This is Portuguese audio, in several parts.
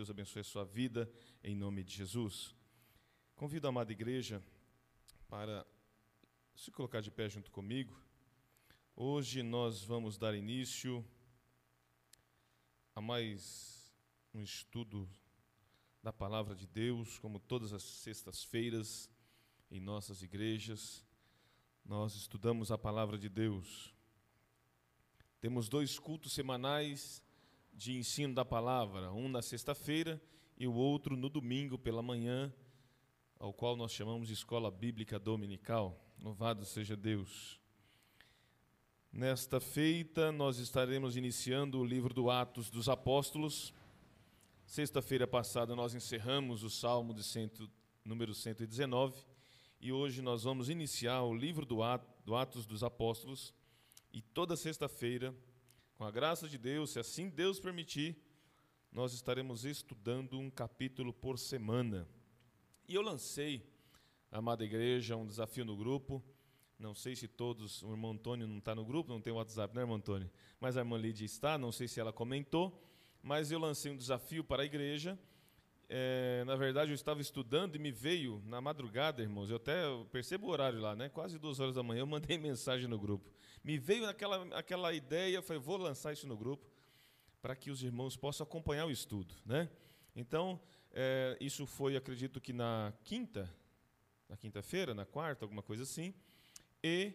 Deus abençoe a sua vida, em nome de Jesus. Convido a amada igreja para se colocar de pé junto comigo. Hoje nós vamos dar início a mais um estudo da palavra de Deus, como todas as sextas-feiras em nossas igrejas. Nós estudamos a palavra de Deus. Temos dois cultos semanais de ensino da palavra, um na sexta-feira e o outro no domingo pela manhã, ao qual nós chamamos de Escola Bíblica Dominical. Louvado seja Deus. Nesta feita, nós estaremos iniciando o livro do Atos dos Apóstolos. Sexta-feira passada, nós encerramos o Salmo de cento, número 119 e hoje nós vamos iniciar o livro do Atos dos Apóstolos. E toda sexta-feira, com a graça de Deus, se assim Deus permitir, nós estaremos estudando um capítulo por semana. E eu lancei, amada igreja, um desafio no grupo não sei se todos, o irmão Antônio não está no grupo, não tem WhatsApp, né, irmão Antônio? Mas a irmã Lídia está, não sei se ela comentou, mas eu lancei um desafio para a igreja. É, na verdade, eu estava estudando e me veio na madrugada, irmãos. Eu até percebo o horário lá, né? Quase duas horas da manhã. Eu mandei mensagem no grupo. Me veio aquela, aquela ideia, eu falei, vou lançar isso no grupo para que os irmãos possam acompanhar o estudo, né? Então, é, isso foi, acredito que na quinta, na quinta-feira, na quarta, alguma coisa assim e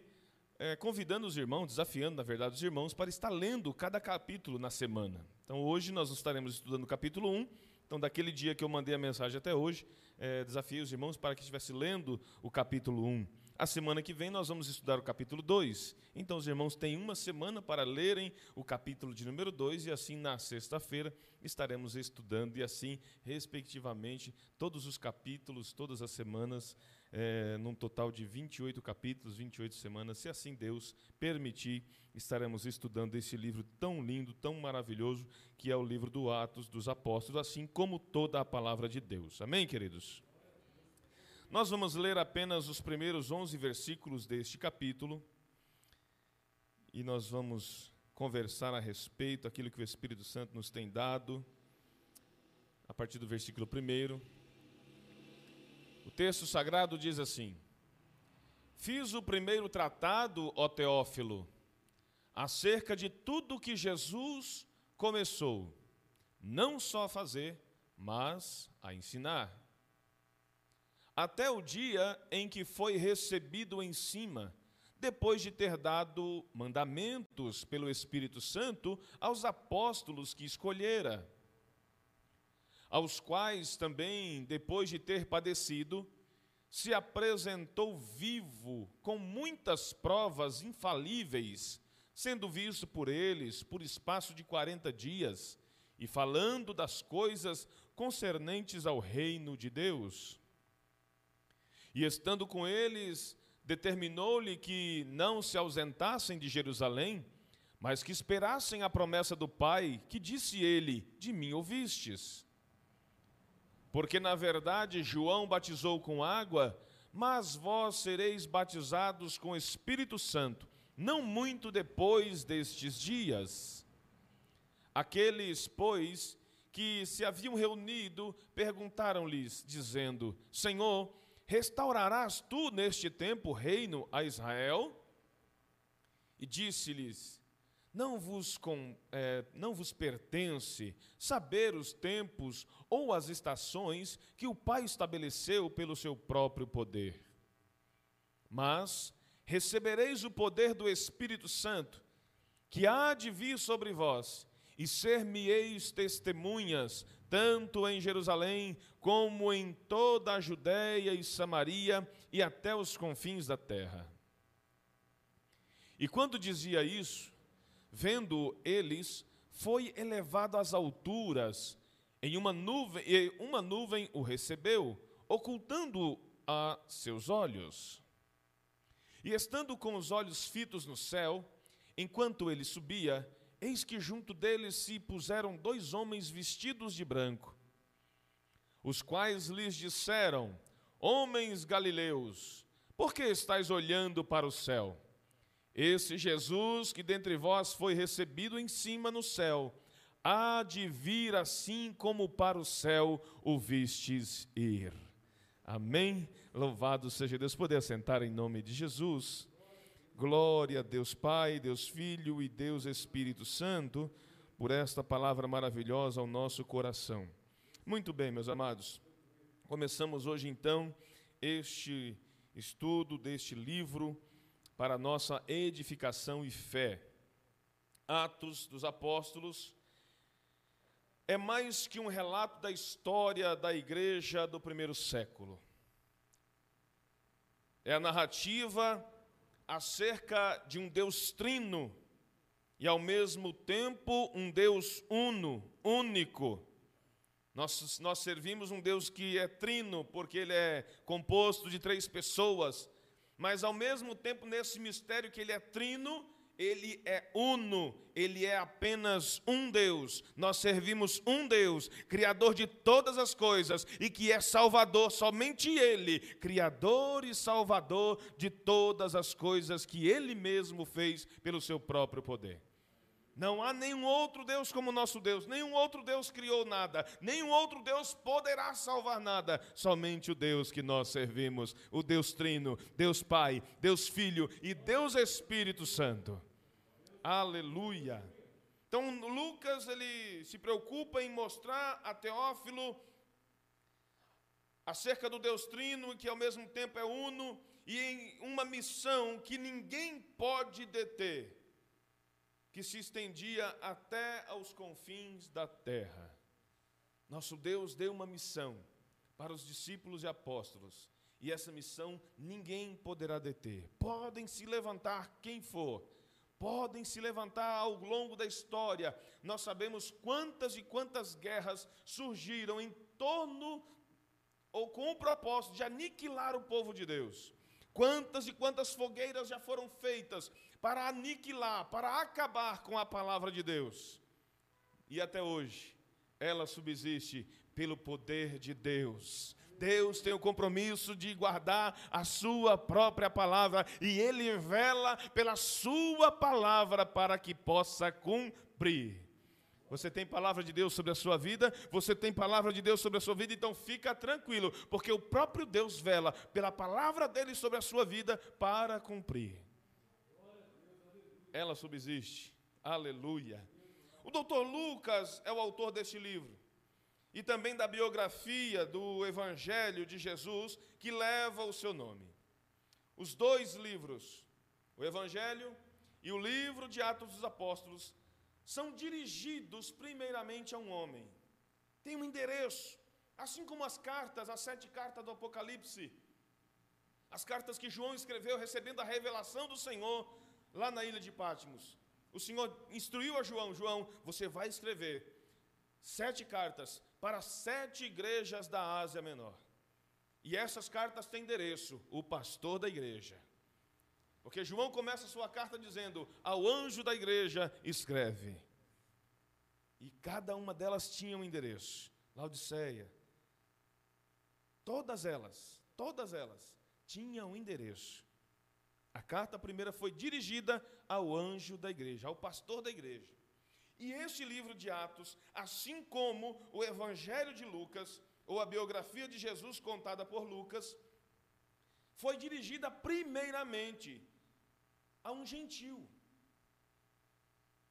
é, convidando os irmãos, desafiando, na verdade, os irmãos para estar lendo cada capítulo na semana. Então, hoje nós estaremos estudando o capítulo 1. Então, daquele dia que eu mandei a mensagem até hoje, é, desafiei os irmãos para que estivesse lendo o capítulo 1. A semana que vem nós vamos estudar o capítulo 2. Então, os irmãos têm uma semana para lerem o capítulo de número 2, e assim, na sexta-feira, estaremos estudando, e assim, respectivamente, todos os capítulos, todas as semanas, é, num total de 28 capítulos, 28 semanas. Se assim Deus permitir, estaremos estudando esse livro tão lindo, tão maravilhoso, que é o livro do Atos dos Apóstolos, assim como toda a palavra de Deus. Amém, queridos? Nós vamos ler apenas os primeiros 11 versículos deste capítulo e nós vamos conversar a respeito daquilo que o Espírito Santo nos tem dado, a partir do versículo 1. O texto sagrado diz assim: Fiz o primeiro tratado, ó Teófilo, acerca de tudo que Jesus começou, não só a fazer, mas a ensinar. Até o dia em que foi recebido em cima, depois de ter dado mandamentos pelo Espírito Santo aos apóstolos que escolhera aos quais também, depois de ter padecido, se apresentou vivo com muitas provas infalíveis, sendo visto por eles por espaço de quarenta dias, e falando das coisas concernentes ao reino de Deus. E estando com eles, determinou-lhe que não se ausentassem de Jerusalém, mas que esperassem a promessa do Pai, que disse ele: De mim ouvistes. Porque na verdade João batizou com água, mas vós sereis batizados com Espírito Santo, não muito depois destes dias. Aqueles, pois, que se haviam reunido, perguntaram-lhes, dizendo: Senhor, restaurarás tu neste tempo reino a Israel? E disse-lhes: não vos, com, é, não vos pertence saber os tempos ou as estações que o Pai estabeleceu pelo seu próprio poder. Mas recebereis o poder do Espírito Santo, que há de vir sobre vós, e ser-me-eis testemunhas, tanto em Jerusalém, como em toda a Judéia e Samaria, e até os confins da terra. E quando dizia isso, vendo eles, foi elevado às alturas, em uma nuvem, e uma nuvem o recebeu, ocultando a seus olhos. E estando com os olhos fitos no céu, enquanto ele subia, eis que junto deles se puseram dois homens vestidos de branco, os quais lhes disseram: Homens galileus, por que estáis olhando para o céu? Esse Jesus que dentre vós foi recebido em cima no céu, há de vir assim como para o céu o vistes ir. Amém? Louvado seja Deus. Poder assentar em nome de Jesus. Glória a Deus Pai, Deus Filho e Deus Espírito Santo, por esta palavra maravilhosa ao nosso coração. Muito bem, meus amados. Começamos hoje então este estudo deste livro para nossa edificação e fé. Atos dos Apóstolos é mais que um relato da história da igreja do primeiro século. É a narrativa acerca de um Deus trino e, ao mesmo tempo, um Deus uno, único. Nós, nós servimos um Deus que é trino, porque ele é composto de três pessoas, mas, ao mesmo tempo, nesse mistério que ele é trino, ele é uno, ele é apenas um Deus. Nós servimos um Deus, Criador de todas as coisas e que é Salvador, somente Ele, Criador e Salvador de todas as coisas que Ele mesmo fez pelo seu próprio poder. Não há nenhum outro Deus como nosso Deus, nenhum outro Deus criou nada, nenhum outro Deus poderá salvar nada, somente o Deus que nós servimos, o Deus Trino, Deus Pai, Deus Filho e Deus Espírito Santo. Aleluia. Então Lucas ele se preocupa em mostrar a Teófilo acerca do Deus Trino, que ao mesmo tempo é uno, e em uma missão que ninguém pode deter que se estendia até aos confins da terra. Nosso Deus deu uma missão para os discípulos e apóstolos, e essa missão ninguém poderá deter. Podem se levantar quem for, podem se levantar ao longo da história. Nós sabemos quantas e quantas guerras surgiram em torno ou com o propósito de aniquilar o povo de Deus. Quantas e quantas fogueiras já foram feitas para aniquilar, para acabar com a palavra de Deus. E até hoje, ela subsiste pelo poder de Deus. Deus tem o compromisso de guardar a sua própria palavra e ele vela pela sua palavra para que possa cumprir. Você tem palavra de Deus sobre a sua vida, você tem palavra de Deus sobre a sua vida, então fica tranquilo, porque o próprio Deus vela pela palavra dele sobre a sua vida para cumprir ela subsiste. Aleluia. O doutor Lucas é o autor deste livro e também da biografia do Evangelho de Jesus que leva o seu nome. Os dois livros, o Evangelho e o livro de Atos dos Apóstolos, são dirigidos primeiramente a um homem. Tem um endereço, assim como as cartas, as sete cartas do Apocalipse, as cartas que João escreveu recebendo a revelação do Senhor, lá na ilha de Pátimos, o Senhor instruiu a João: João, você vai escrever sete cartas para sete igrejas da Ásia Menor. E essas cartas têm endereço, o pastor da igreja. Porque João começa a sua carta dizendo: Ao anjo da igreja escreve. E cada uma delas tinha um endereço. Laodiceia. Todas elas, todas elas tinham um endereço. A carta primeira foi dirigida ao anjo da igreja, ao pastor da igreja. E este livro de Atos, assim como o Evangelho de Lucas, ou a biografia de Jesus contada por Lucas, foi dirigida primeiramente a um gentil.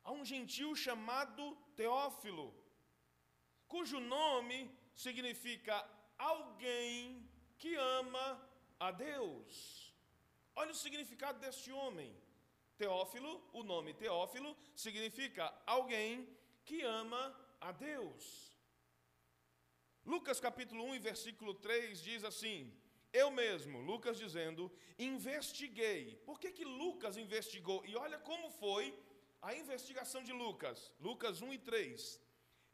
A um gentil chamado Teófilo, cujo nome significa alguém que ama a Deus. Olha o significado deste homem. Teófilo, o nome Teófilo, significa alguém que ama a Deus. Lucas capítulo 1 versículo 3 diz assim: Eu mesmo, Lucas dizendo, investiguei. Por que, que Lucas investigou? E olha como foi a investigação de Lucas. Lucas 1 e 3.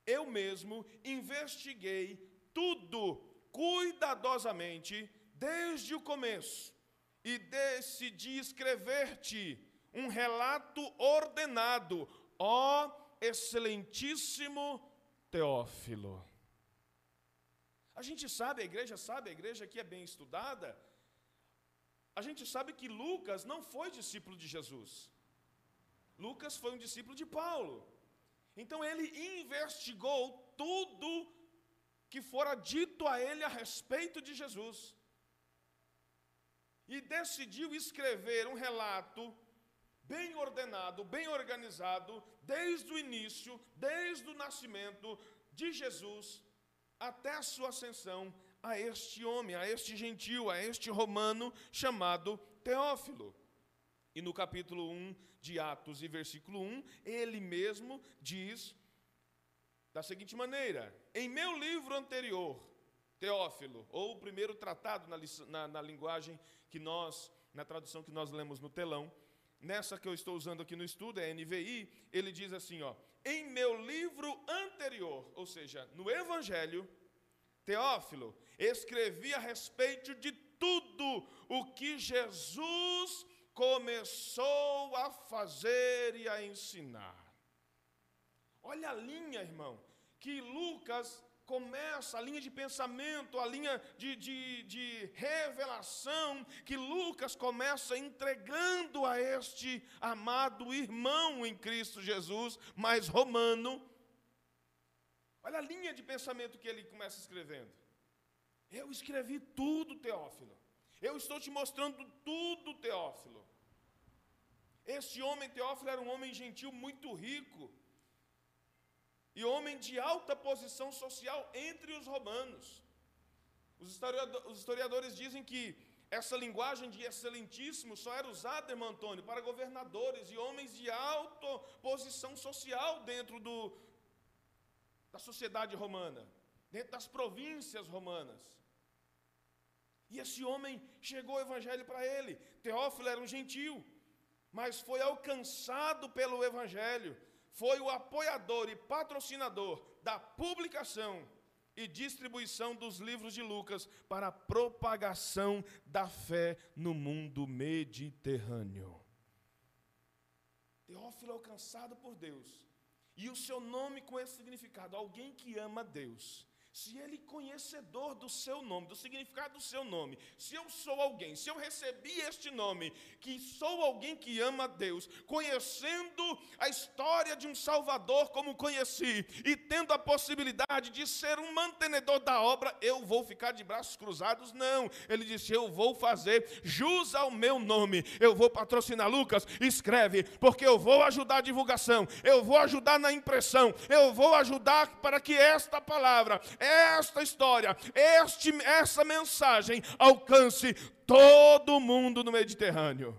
Eu mesmo investiguei tudo cuidadosamente desde o começo e decidi escrever-te um relato ordenado, ó excelentíssimo Teófilo. A gente sabe, a igreja sabe, a igreja aqui é bem estudada. A gente sabe que Lucas não foi discípulo de Jesus. Lucas foi um discípulo de Paulo. Então ele investigou tudo que fora dito a ele a respeito de Jesus. E decidiu escrever um relato bem ordenado, bem organizado, desde o início, desde o nascimento de Jesus até a sua ascensão a este homem, a este gentil, a este romano chamado Teófilo. E no capítulo 1 de Atos e versículo 1, ele mesmo diz da seguinte maneira: Em meu livro anterior, Teófilo, ou o primeiro tratado na, na, na linguagem que nós, na tradução que nós lemos no telão, nessa que eu estou usando aqui no estudo, é NVI, ele diz assim, ó, em meu livro anterior, ou seja, no Evangelho, Teófilo, escrevi a respeito de tudo o que Jesus começou a fazer e a ensinar. Olha a linha, irmão, que Lucas começa, a linha de pensamento, a linha de, de, de revelação que Lucas começa entregando a este amado irmão em Cristo Jesus, mais romano. Olha a linha de pensamento que ele começa escrevendo. Eu escrevi tudo, Teófilo. Eu estou te mostrando tudo, Teófilo. Este homem, Teófilo, era um homem gentil muito rico e homem de alta posição social entre os romanos. Os historiadores dizem que essa linguagem de excelentíssimo só era usada, irmão Antônio, para governadores e homens de alta posição social dentro do, da sociedade romana, dentro das províncias romanas. E esse homem chegou o evangelho para ele. Teófilo era um gentil, mas foi alcançado pelo evangelho foi o apoiador e patrocinador da publicação e distribuição dos livros de Lucas para a propagação da fé no mundo mediterrâneo. Teófilo alcançado por Deus, e o seu nome com esse significado, alguém que ama Deus se ele conhecedor do seu nome, do significado do seu nome, se eu sou alguém, se eu recebi este nome, que sou alguém que ama a Deus, conhecendo a história de um Salvador como conheci, e tendo a possibilidade de ser um mantenedor da obra, eu vou ficar de braços cruzados? Não. Ele disse: Eu vou fazer jus ao meu nome, eu vou patrocinar. Lucas, escreve, porque eu vou ajudar a divulgação, eu vou ajudar na impressão, eu vou ajudar para que esta palavra esta história, este, essa mensagem alcance todo mundo no Mediterrâneo.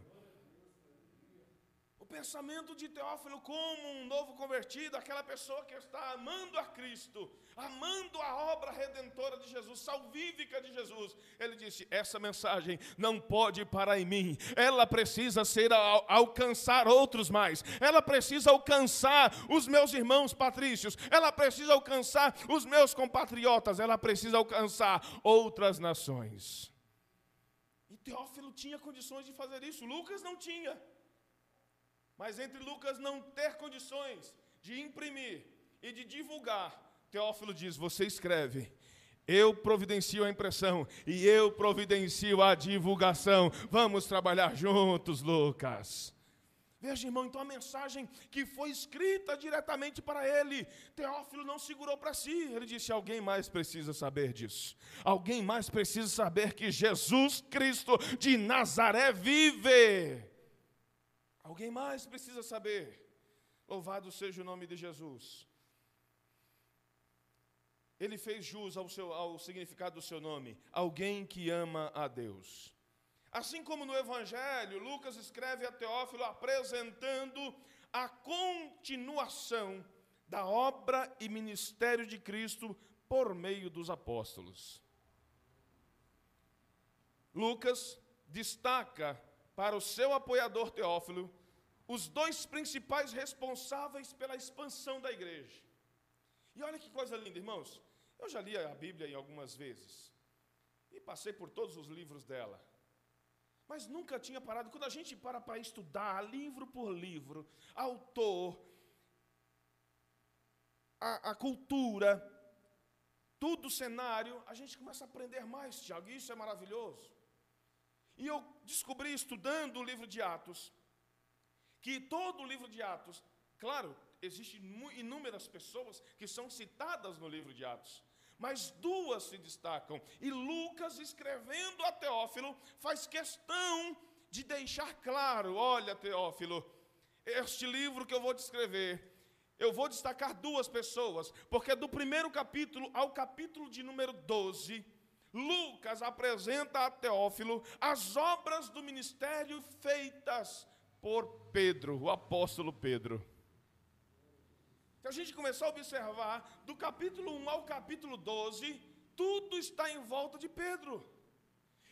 Pensamento de Teófilo como um novo convertido, aquela pessoa que está amando a Cristo, amando a obra redentora de Jesus, salvífica de Jesus, ele disse: essa mensagem não pode parar em mim, ela precisa ser al alcançar outros mais, ela precisa alcançar os meus irmãos patrícios, ela precisa alcançar os meus compatriotas, ela precisa alcançar outras nações. E Teófilo tinha condições de fazer isso, Lucas não tinha. Mas entre Lucas não ter condições de imprimir e de divulgar Teófilo diz: Você escreve, eu providencio a impressão e eu providencio a divulgação. Vamos trabalhar juntos, Lucas. Veja, irmão, então a mensagem que foi escrita diretamente para ele, Teófilo não segurou para si. Ele disse: Alguém mais precisa saber disso. Alguém mais precisa saber que Jesus Cristo de Nazaré vive. Alguém mais precisa saber. Louvado seja o nome de Jesus ele fez jus ao, seu, ao significado do seu nome, alguém que ama a Deus. Assim como no Evangelho, Lucas escreve a Teófilo apresentando a continuação da obra e ministério de Cristo por meio dos apóstolos. Lucas destaca para o seu apoiador Teófilo os dois principais responsáveis pela expansão da igreja. E olha que coisa linda, irmãos. Eu já li a Bíblia algumas vezes e passei por todos os livros dela. Mas nunca tinha parado. Quando a gente para para estudar livro por livro, autor, a, a cultura, tudo o cenário, a gente começa a aprender mais, Tiago, isso é maravilhoso. E eu descobri, estudando o livro de Atos, que todo o livro de Atos, claro, existem inúmeras pessoas que são citadas no livro de Atos, mas duas se destacam. E Lucas, escrevendo a Teófilo, faz questão de deixar claro: olha, Teófilo, este livro que eu vou descrever, eu vou destacar duas pessoas, porque do primeiro capítulo ao capítulo de número 12, Lucas apresenta a Teófilo as obras do ministério feitas por Pedro, o apóstolo Pedro. Se a gente começar a observar, do capítulo 1 ao capítulo 12, tudo está em volta de Pedro.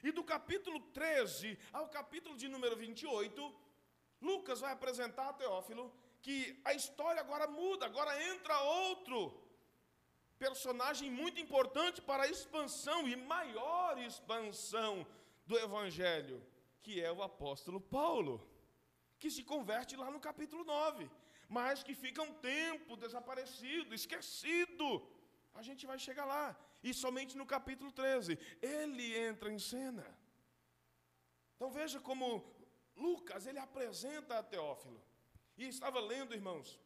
E do capítulo 13 ao capítulo de número 28, Lucas vai apresentar a Teófilo que a história agora muda, agora entra outro personagem muito importante para a expansão e maior expansão do Evangelho, que é o apóstolo Paulo, que se converte lá no capítulo 9, mas que fica um tempo desaparecido, esquecido. A gente vai chegar lá, e somente no capítulo 13 ele entra em cena. Então veja como Lucas ele apresenta a Teófilo. E estava lendo, irmãos,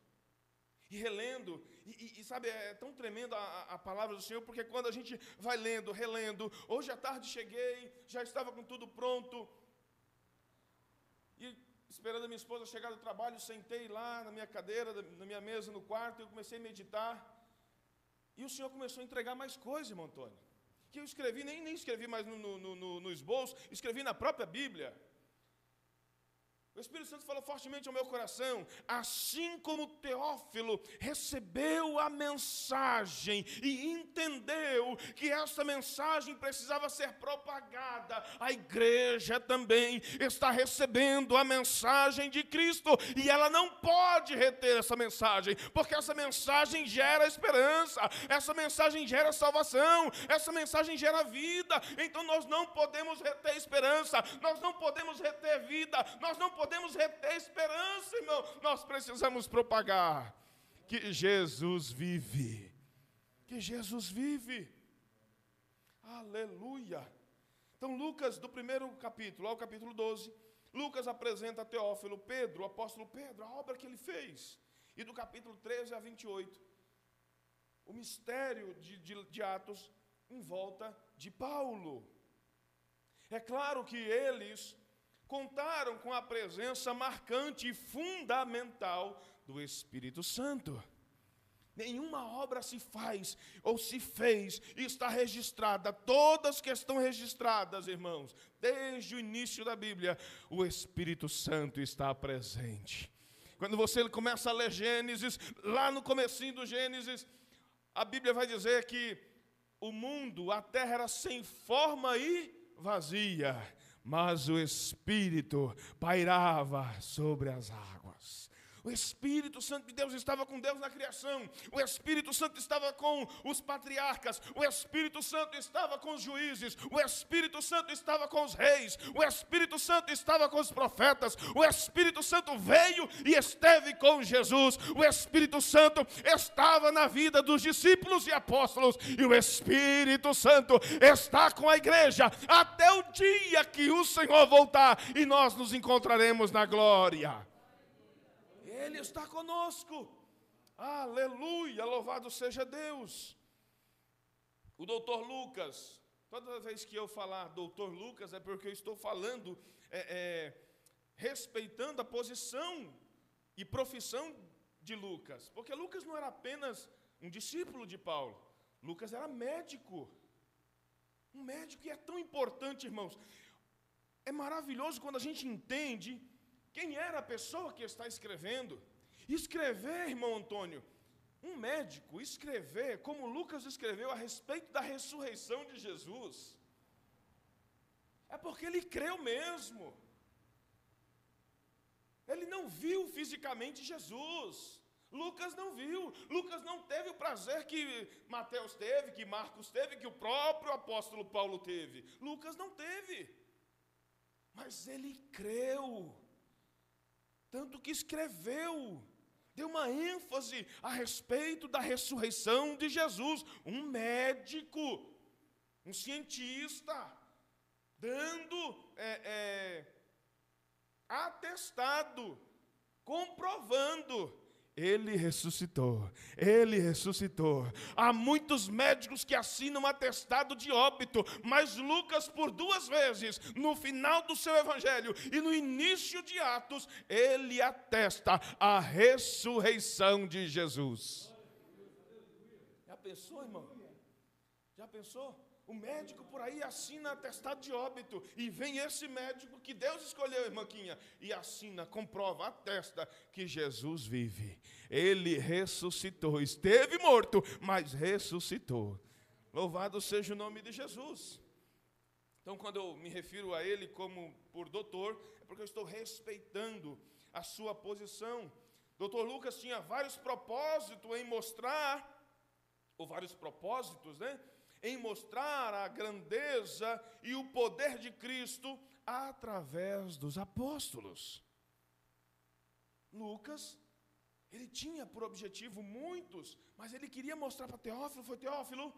e relendo, e, e, e, sabe, é tão tremendo a, a, palavra do Senhor, porque quando a gente vai lendo, relendo, hoje à tarde cheguei, já estava com tudo pronto, e esperando a minha esposa chegar do trabalho, sentei lá na minha cadeira, na minha mesa no quarto, e eu comecei a meditar, e o Senhor começou a entregar mais coisas, irmão Antônio, que eu escrevi, nem, nem escrevi mais no, no, no, no esboço, escrevi na própria Bíblia, o Espírito Santo falou fortemente ao meu coração, assim como Teófilo recebeu a mensagem e entendeu que essa mensagem precisava ser propagada, a igreja também está recebendo a mensagem de Cristo e ela não pode reter essa mensagem, porque essa mensagem gera esperança, essa mensagem gera salvação, essa mensagem gera vida. Então nós não podemos reter esperança, nós não podemos reter vida, nós não podemos podemos reter esperança, irmão. Nós precisamos propagar que Jesus vive. Que Jesus vive. Aleluia. Então, Lucas, do primeiro capítulo ao capítulo 12, Lucas apresenta a Teófilo Pedro, o apóstolo Pedro, a obra que ele fez. E do capítulo 13 a 28, o mistério de, de, de Atos em volta de Paulo. É claro que eles contaram com a presença marcante e fundamental do Espírito Santo. Nenhuma obra se faz ou se fez e está registrada, todas que estão registradas, irmãos, desde o início da Bíblia, o Espírito Santo está presente. Quando você começa a ler Gênesis, lá no comecinho do Gênesis, a Bíblia vai dizer que o mundo, a terra era sem forma e vazia, mas o Espírito pairava sobre as águas. O Espírito Santo de Deus estava com Deus na criação. O Espírito Santo estava com os patriarcas. O Espírito Santo estava com os juízes. O Espírito Santo estava com os reis. O Espírito Santo estava com os profetas. O Espírito Santo veio e esteve com Jesus. O Espírito Santo estava na vida dos discípulos e apóstolos. E o Espírito Santo está com a igreja até o dia que o Senhor voltar e nós nos encontraremos na glória. Ele está conosco. Aleluia, louvado seja Deus. O doutor Lucas, toda vez que eu falar doutor Lucas, é porque eu estou falando, é, é, respeitando a posição e profissão de Lucas, porque Lucas não era apenas um discípulo de Paulo, Lucas era médico. Um médico que é tão importante, irmãos. É maravilhoso quando a gente entende quem era a pessoa que está escrevendo. Escrever, irmão Antônio, um médico escrever, como Lucas escreveu a respeito da ressurreição de Jesus, é porque ele creu mesmo. Ele não viu fisicamente Jesus. Lucas não viu. Lucas não teve o prazer que Mateus teve, que Marcos teve, que o próprio apóstolo Paulo teve. Lucas não teve. Mas ele creu tanto que escreveu, deu uma ênfase a respeito da ressurreição de Jesus, um médico, um cientista, dando é, é, atestado, comprovando Ele ressuscitou, ele ressuscitou. Há muitos médicos que assinam atestado de óbito, mas Lucas, por duas vezes, no final do seu evangelho e no início de Atos, ele atesta a ressurreição de Jesus. Já pensou, irmão? Já pensou? O médico por aí assina atestado de óbito. E vem esse médico que Deus escolheu, irmãquinha, e assina, comprova, atesta que Jesus vive. Ele ressuscitou. Esteve morto, mas ressuscitou. Louvado seja o nome de Jesus. Então, quando eu me refiro a ele como por doutor, é porque eu estou respeitando a sua posição. Doutor Lucas tinha vários propósitos em mostrar, ou vários propósitos, né? Em mostrar a grandeza e o poder de Cristo através dos apóstolos. Lucas, ele tinha por objetivo muitos, mas ele queria mostrar para Teófilo, foi Teófilo,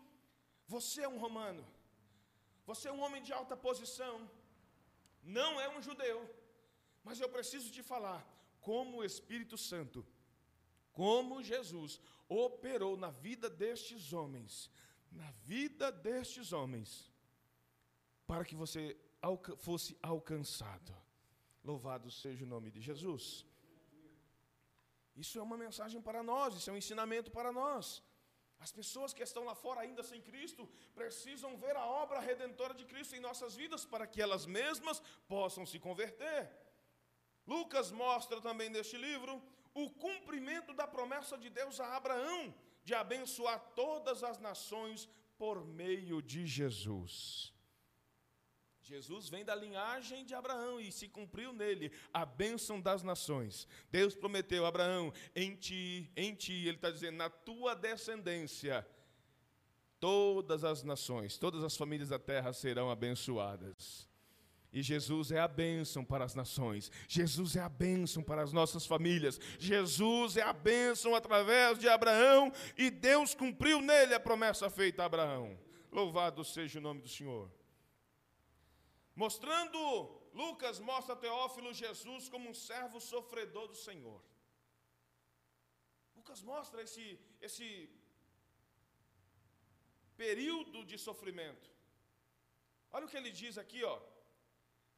você é um romano, você é um homem de alta posição, não é um judeu, mas eu preciso te falar como o Espírito Santo, como Jesus operou na vida destes homens, na vida destes homens, para que você fosse alcançado. Louvado seja o nome de Jesus. Isso é uma mensagem para nós, isso é um ensinamento para nós. As pessoas que estão lá fora ainda sem Cristo precisam ver a obra redentora de Cristo em nossas vidas para que elas mesmas possam se converter. Lucas mostra também neste livro o cumprimento da promessa de Deus a Abraão de abençoar todas as nações por meio de Jesus. Jesus vem da linhagem de Abraão e se cumpriu nele a bênção das nações. Deus prometeu a Abraão: em ti, em ti, ele está dizendo, na tua descendência, todas as nações, todas as famílias da terra serão abençoadas. E Jesus é a bênção para as nações, Jesus é a bênção para as nossas famílias, Jesus é a bênção através de Abraão, e Deus cumpriu nele a promessa feita a Abraão. Louvado seja o nome do Senhor. Mostrando, Lucas mostra a Teófilo Jesus como um servo sofredor do Senhor. Lucas mostra esse, esse período de sofrimento. Olha o que ele diz aqui, ó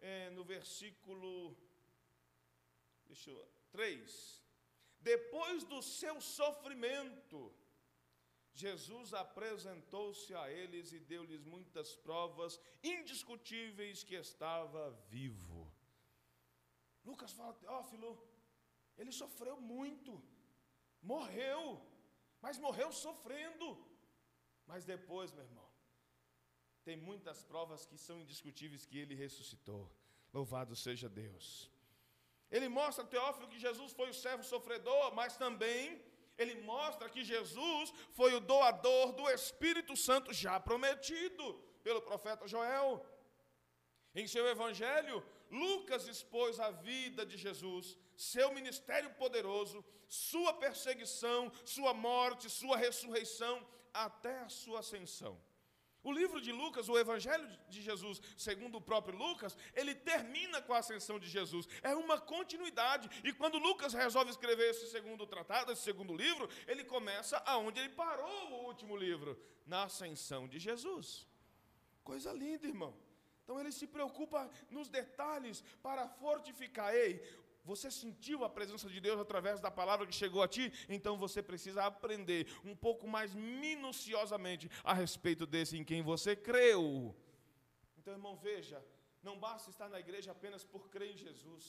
é, no versículo deixa eu, 3. Depois do seu sofrimento, Jesus apresentou-se a eles e deu-lhes muitas provas indiscutíveis que estava vivo. Lucas fala, Teófilo, ele sofreu muito, morreu, mas morreu sofrendo. Mas depois, meu irmão, tem muitas provas que são indiscutíveis que ele ressuscitou. Louvado seja Deus. Ele mostra, Teófilo, que Jesus foi o servo sofredor, mas também ele mostra que Jesus foi o doador do Espírito Santo já prometido pelo profeta Joel. Em seu evangelho, Lucas expôs a vida de Jesus, seu ministério poderoso, sua perseguição, sua morte, sua ressurreição, até a sua ascensão. O livro de Lucas, o Evangelho de Jesus, segundo o próprio Lucas, ele termina com a ascensão de Jesus. É uma continuidade. E quando Lucas resolve escrever esse segundo tratado, esse segundo livro, ele começa aonde ele parou o último livro, na ascensão de Jesus. Coisa linda, irmão. Então ele se preocupa nos detalhes para fortificar. Ei, você sentiu a presença de Deus através da palavra que chegou a ti? Então você precisa aprender um pouco mais minuciosamente a respeito desse em quem você creu. Então, irmão, veja, não basta estar na igreja apenas por crer em Jesus.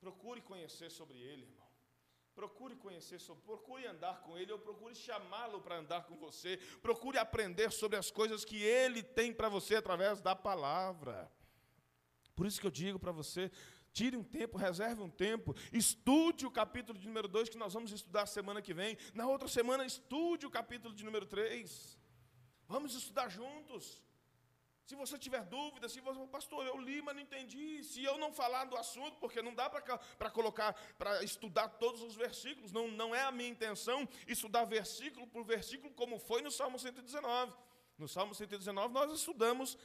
Procure conhecer sobre ele, irmão. Procure conhecer sobre, procure andar com ele, ou procure chamá-lo para andar com você. Procure aprender sobre as coisas que ele tem para você através da palavra. Por isso que eu digo para você, Tire um tempo, reserve um tempo, estude o capítulo de número 2 que nós vamos estudar semana que vem. Na outra semana, estude o capítulo de número 3. Vamos estudar juntos. Se você tiver dúvida, se você, pastor, eu li, mas não entendi. Se eu não falar do assunto, porque não dá para colocar, para estudar todos os versículos, não, não é a minha intenção estudar versículo por versículo, como foi no Salmo 119. No Salmo 119, nós estudamos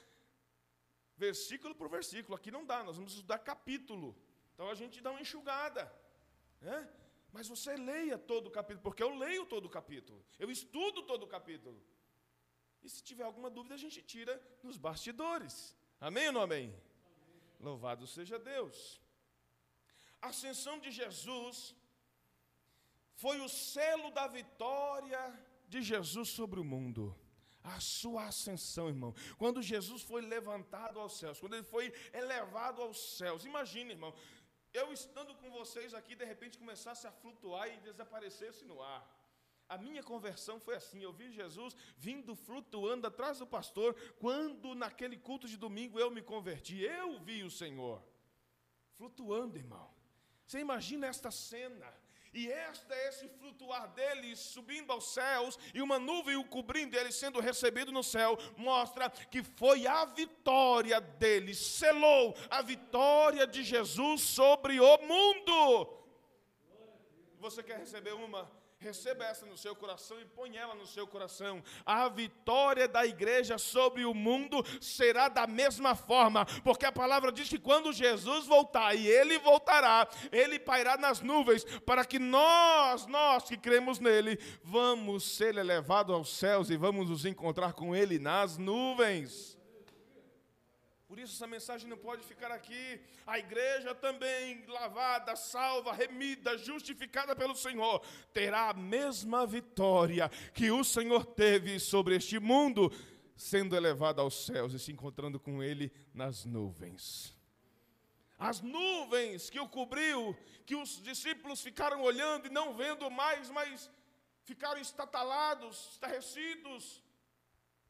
versículo por versículo. Aqui não dá, nós vamos estudar capítulo. Então a gente dá uma enxugada. Né? Mas você leia todo o capítulo, porque eu leio todo o capítulo, eu estudo todo o capítulo. E se tiver alguma dúvida, a gente tira nos bastidores. Amém ou não amém? amém. Louvado seja Deus. A ascensão de Jesus foi o selo da vitória de Jesus sobre o mundo. A sua ascensão, irmão. Quando Jesus foi levantado aos céus, quando ele foi elevado aos céus. Imagine, irmão, eu estando com vocês aqui, de repente começasse a flutuar e desaparecesse no ar. A minha conversão foi assim: eu vi Jesus vindo flutuando atrás do pastor, quando naquele culto de domingo eu me converti. Eu vi o Senhor flutuando, irmão. Você imagina esta cena? E este é esse flutuar dele subindo aos céus e uma nuvem o cobrindo, ele sendo recebido no céu, mostra que foi a vitória dele, selou a vitória de Jesus sobre o mundo. Você quer receber uma? Receba essa no seu coração e põe ela no seu coração. A vitória da igreja sobre o mundo será da mesma forma, porque a palavra diz que quando Jesus voltar, e ele voltará, ele pairá nas nuvens, para que nós, nós que cremos nele, vamos ser elevados aos céus e vamos nos encontrar com ele nas nuvens. Por isso essa mensagem não pode ficar aqui. A igreja também lavada, salva, remida, justificada pelo Senhor, terá a mesma vitória que o Senhor teve sobre este mundo, sendo elevado aos céus e se encontrando com ele nas nuvens. As nuvens que o cobriu, que os discípulos ficaram olhando e não vendo mais, mas ficaram estatalados, estarrecidos,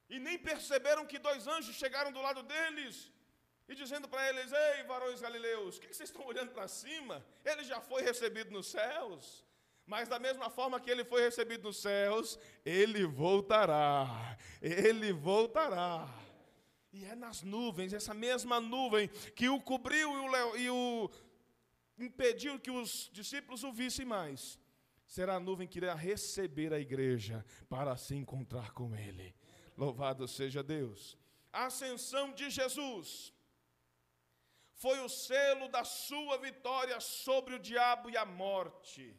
e nem perceberam que dois anjos chegaram do lado deles e dizendo para eles: Ei, varões galileus, o que vocês estão olhando para cima? Ele já foi recebido nos céus. Mas da mesma forma que ele foi recebido nos céus, ele voltará. Ele voltará. E é nas nuvens, essa mesma nuvem que o cobriu e o, e o impediu que os discípulos o vissem mais. Será a nuvem que irá receber a igreja para se encontrar com ele. Louvado seja Deus. A ascensão de Jesus foi o selo da sua vitória sobre o diabo e a morte.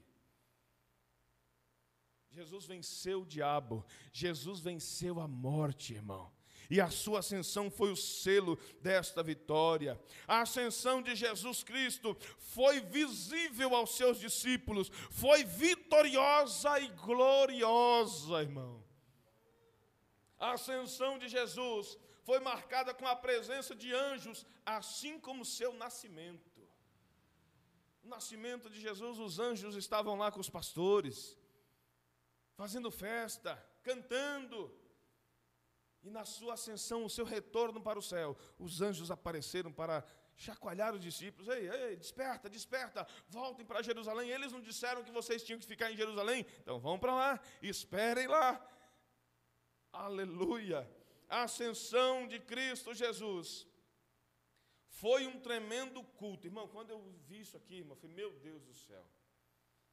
Jesus venceu o diabo, Jesus venceu a morte, irmão. E a sua ascensão foi o selo desta vitória. A ascensão de Jesus Cristo foi visível aos seus discípulos, foi vitoriosa e gloriosa, irmão. A ascensão de Jesus foi marcada com a presença de anjos, assim como o seu nascimento. No nascimento de Jesus, os anjos estavam lá com os pastores, fazendo festa, cantando. E na sua ascensão, o seu retorno para o céu, os anjos apareceram para chacoalhar os discípulos. Ei, ei, desperta, desperta, voltem para Jerusalém. Eles não disseram que vocês tinham que ficar em Jerusalém? Então vão para lá, esperem lá. Aleluia a ascensão de Cristo Jesus foi um tremendo culto. Irmão, quando eu vi isso aqui, irmão, eu falei, meu Deus do céu.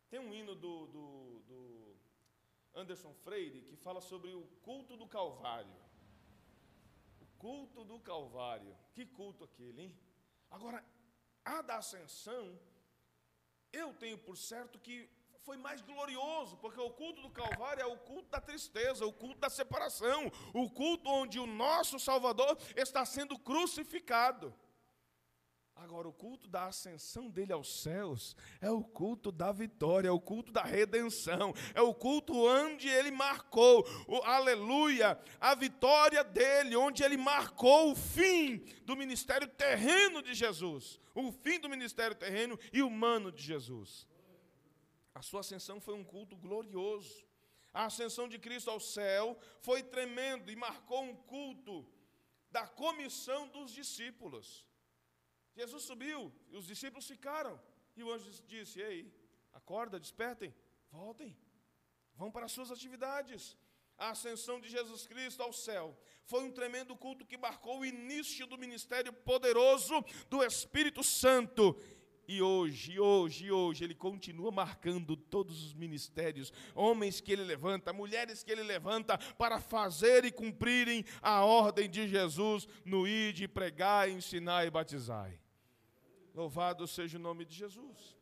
Tem um hino do, do, do Anderson Freire que fala sobre o culto do Calvário. O culto do Calvário. Que culto aquele, hein? Agora, a da ascensão, eu tenho por certo que foi mais glorioso, porque o culto do Calvário é o culto da tristeza, o culto da separação, o culto onde o nosso Salvador está sendo crucificado. Agora, o culto da ascensão dele aos céus é o culto da vitória, é o culto da redenção, é o culto onde ele marcou, o, aleluia, a vitória dele, onde ele marcou o fim do ministério terreno de Jesus, o fim do ministério terreno e humano de Jesus. A sua ascensão foi um culto glorioso. A ascensão de Cristo ao céu foi tremendo e marcou um culto da comissão dos discípulos. Jesus subiu e os discípulos ficaram. E o anjo disse: Ei, acorda, despertem, voltem, vão para as suas atividades. A ascensão de Jesus Cristo ao céu foi um tremendo culto que marcou o início do ministério poderoso do Espírito Santo e hoje, hoje, hoje, ele continua marcando todos os ministérios, homens que ele levanta, mulheres que ele levanta, para fazer e cumprirem a ordem de Jesus no ir pregar, ensinar e batizar. Louvado seja o nome de Jesus.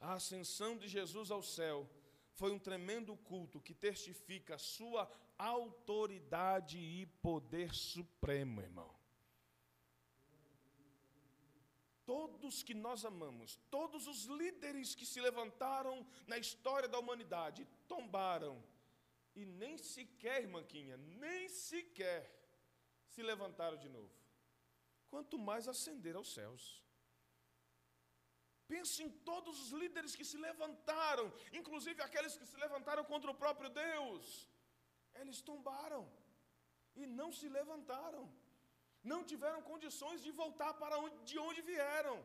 A ascensão de Jesus ao céu foi um tremendo culto que testifica a sua autoridade e poder supremo, irmão. Todos que nós amamos, todos os líderes que se levantaram na história da humanidade, tombaram. E nem sequer, irmãquinha, nem sequer se levantaram de novo. Quanto mais ascender aos céus. Pense em todos os líderes que se levantaram, inclusive aqueles que se levantaram contra o próprio Deus. Eles tombaram e não se levantaram não tiveram condições de voltar para onde, de onde vieram.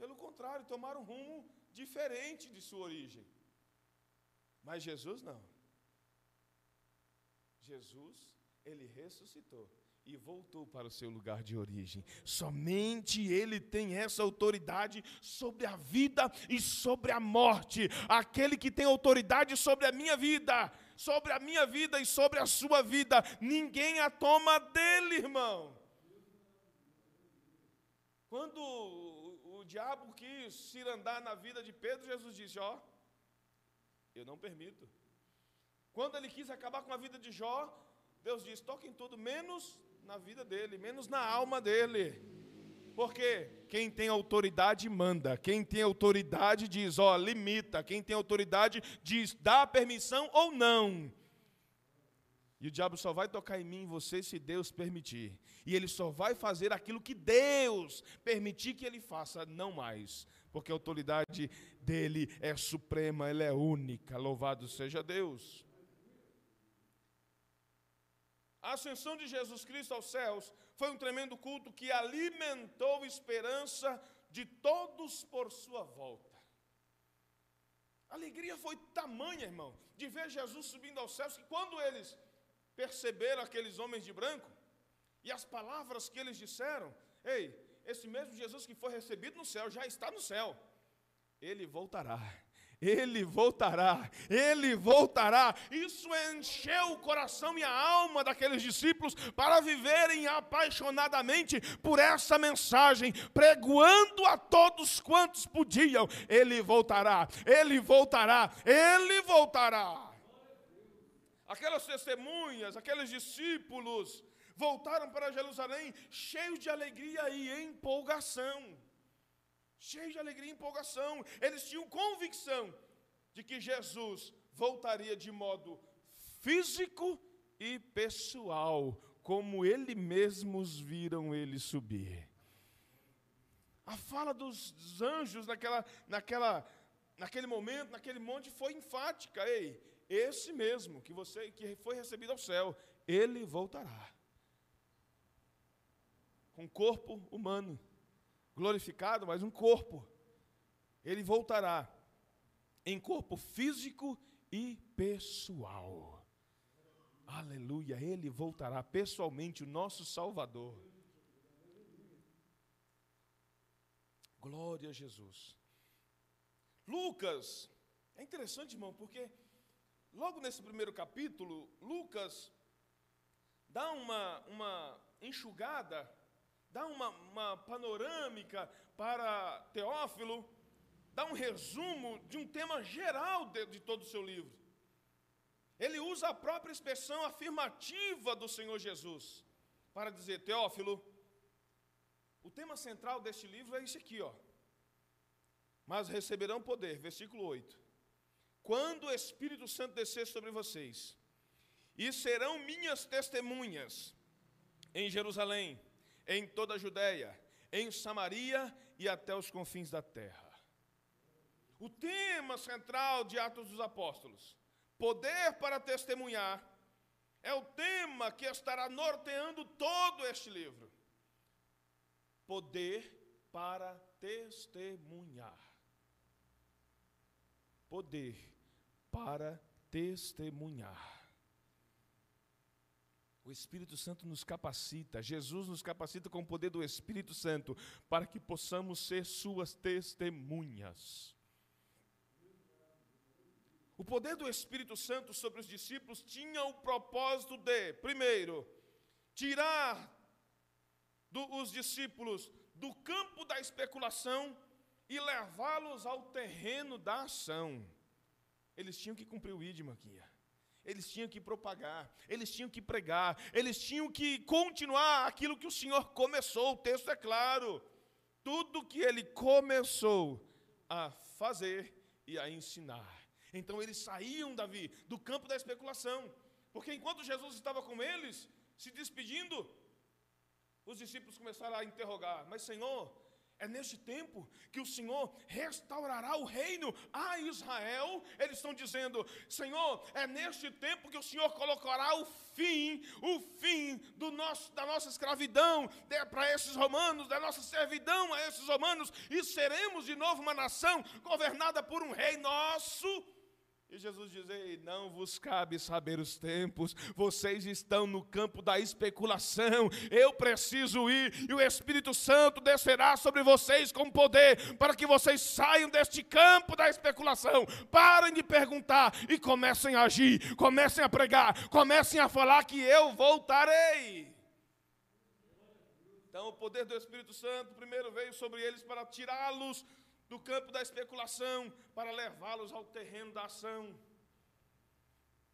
Pelo contrário, tomaram um rumo diferente de sua origem. Mas Jesus não. Jesus, ele ressuscitou e voltou para o seu lugar de origem. Somente Ele tem essa autoridade sobre a vida e sobre a morte. Aquele que tem autoridade sobre a minha vida, sobre a minha vida e sobre a sua vida, ninguém a toma dele, irmão. Quando o, o diabo quis ir andar na vida de Pedro, Jesus disse: Ó, eu não permito. Quando ele quis acabar com a vida de Jó, Deus disse: toque em tudo, menos na vida dele, menos na alma dele. Porque quem tem autoridade manda, quem tem autoridade diz, ó, limita, quem tem autoridade diz, dá permissão ou não. E o diabo só vai tocar em mim e você se Deus permitir. E ele só vai fazer aquilo que Deus permitir que ele faça, não mais. Porque a autoridade dele é suprema, ela é única. Louvado seja Deus. A ascensão de Jesus Cristo aos céus foi um tremendo culto que alimentou esperança de todos por sua volta. A alegria foi tamanha, irmão, de ver Jesus subindo aos céus, que quando eles perceberam aqueles homens de branco e as palavras que eles disseram. Ei, esse mesmo Jesus que foi recebido no céu já está no céu. Ele voltará. Ele voltará, ele voltará. Isso encheu o coração e a alma daqueles discípulos para viverem apaixonadamente por essa mensagem, pregoando a todos quantos podiam. Ele voltará, ele voltará, ele voltará. Aquelas testemunhas, aqueles discípulos, voltaram para Jerusalém cheios de alegria e empolgação. Cheios de alegria e empolgação. Eles tinham convicção de que Jesus voltaria de modo físico e pessoal, como ele mesmos viram ele subir. A fala dos anjos naquela, naquela, naquele momento, naquele monte, foi enfática. Ei, esse mesmo que você que foi recebido ao céu, ele voltará. Com corpo humano, glorificado, mas um corpo. Ele voltará em corpo físico e pessoal. Aleluia, ele voltará pessoalmente, o nosso Salvador. Glória a Jesus. Lucas, é interessante, irmão, porque Logo nesse primeiro capítulo, Lucas dá uma, uma enxugada, dá uma, uma panorâmica para Teófilo, dá um resumo de um tema geral de, de todo o seu livro. Ele usa a própria expressão afirmativa do Senhor Jesus para dizer: Teófilo, o tema central deste livro é esse aqui, ó. Mas receberão poder, versículo 8 quando o Espírito Santo descer sobre vocês, e serão minhas testemunhas em Jerusalém, em toda a Judéia, em Samaria e até os confins da terra. O tema central de Atos dos Apóstolos, poder para testemunhar, é o tema que estará norteando todo este livro. Poder para testemunhar. Poder para testemunhar. O Espírito Santo nos capacita, Jesus nos capacita com o poder do Espírito Santo para que possamos ser suas testemunhas. O poder do Espírito Santo sobre os discípulos tinha o propósito de, primeiro, tirar do, os discípulos do campo da especulação e levá-los ao terreno da ação. Eles tinham que cumprir o ID, Maquinha. Eles tinham que propagar, eles tinham que pregar, eles tinham que continuar aquilo que o Senhor começou. O texto é claro. Tudo que ele começou a fazer e a ensinar. Então eles saíam, Davi, do campo da especulação. Porque enquanto Jesus estava com eles, se despedindo, os discípulos começaram a interrogar: Mas, Senhor, é neste tempo que o Senhor restaurará o reino a Israel. Eles estão dizendo: Senhor, é neste tempo que o Senhor colocará o fim, o fim do nosso, da nossa escravidão para esses romanos, da nossa servidão a esses romanos, e seremos de novo uma nação governada por um rei nosso. E Jesus diz: não vos cabe saber os tempos, vocês estão no campo da especulação, eu preciso ir, e o Espírito Santo descerá sobre vocês com poder, para que vocês saiam deste campo da especulação. Parem de perguntar e comecem a agir, comecem a pregar, comecem a falar que eu voltarei. Então, o poder do Espírito Santo primeiro veio sobre eles para tirá-los do campo da especulação para levá-los ao terreno da ação.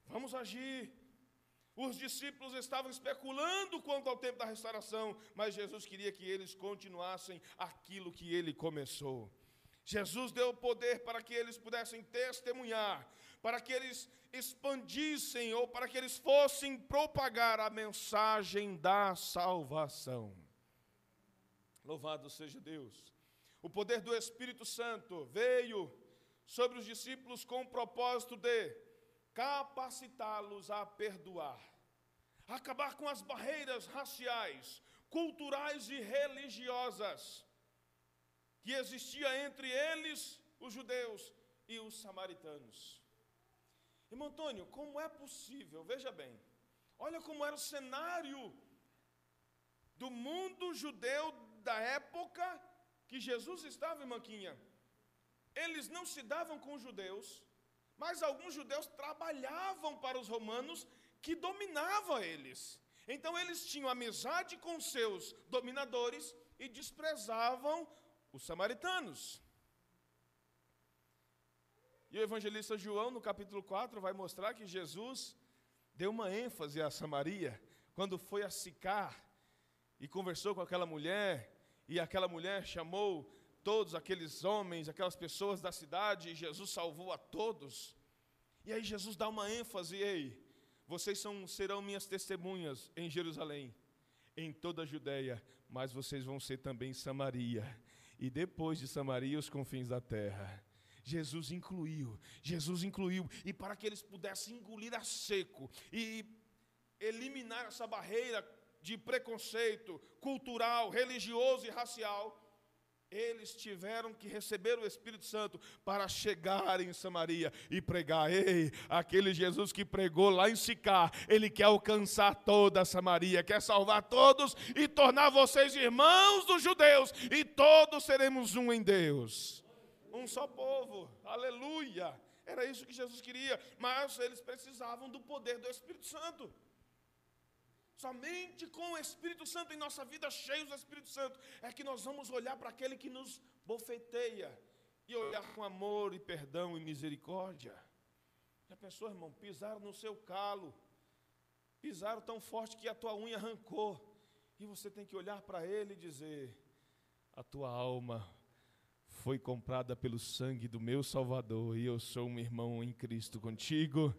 Vamos agir. Os discípulos estavam especulando quanto ao tempo da restauração, mas Jesus queria que eles continuassem aquilo que ele começou. Jesus deu poder para que eles pudessem testemunhar, para que eles expandissem ou para que eles fossem propagar a mensagem da salvação. Louvado seja Deus. O poder do Espírito Santo veio sobre os discípulos com o propósito de capacitá-los a perdoar, acabar com as barreiras raciais, culturais e religiosas que existia entre eles, os judeus, e os samaritanos. Irmão Antônio, como é possível? Veja bem, olha como era o cenário do mundo judeu da época que Jesus estava em Manquinha, eles não se davam com os judeus, mas alguns judeus trabalhavam para os romanos que dominavam eles. Então eles tinham amizade com seus dominadores e desprezavam os samaritanos. E o evangelista João, no capítulo 4, vai mostrar que Jesus deu uma ênfase a Samaria quando foi a Sicar e conversou com aquela mulher e aquela mulher chamou todos aqueles homens, aquelas pessoas da cidade, e Jesus salvou a todos. E aí Jesus dá uma ênfase, ei, vocês são, serão minhas testemunhas em Jerusalém, em toda a Judéia, mas vocês vão ser também Samaria, e depois de Samaria, os confins da terra. Jesus incluiu, Jesus incluiu, e para que eles pudessem engolir a seco e eliminar essa barreira de preconceito cultural, religioso e racial, eles tiveram que receber o Espírito Santo para chegar em Samaria e pregar. Ei, aquele Jesus que pregou lá em Sicá, ele quer alcançar toda a Samaria, quer salvar todos e tornar vocês irmãos dos judeus, e todos seremos um em Deus. Um só povo, aleluia. Era isso que Jesus queria, mas eles precisavam do poder do Espírito Santo. Somente com o Espírito Santo em nossa vida, cheios do Espírito Santo, é que nós vamos olhar para aquele que nos bofeteia e olhar com amor e perdão e misericórdia. Já pensou, irmão? Pisaram no seu calo, pisaram tão forte que a tua unha arrancou, e você tem que olhar para ele e dizer: A tua alma foi comprada pelo sangue do meu Salvador, e eu sou um irmão em Cristo contigo.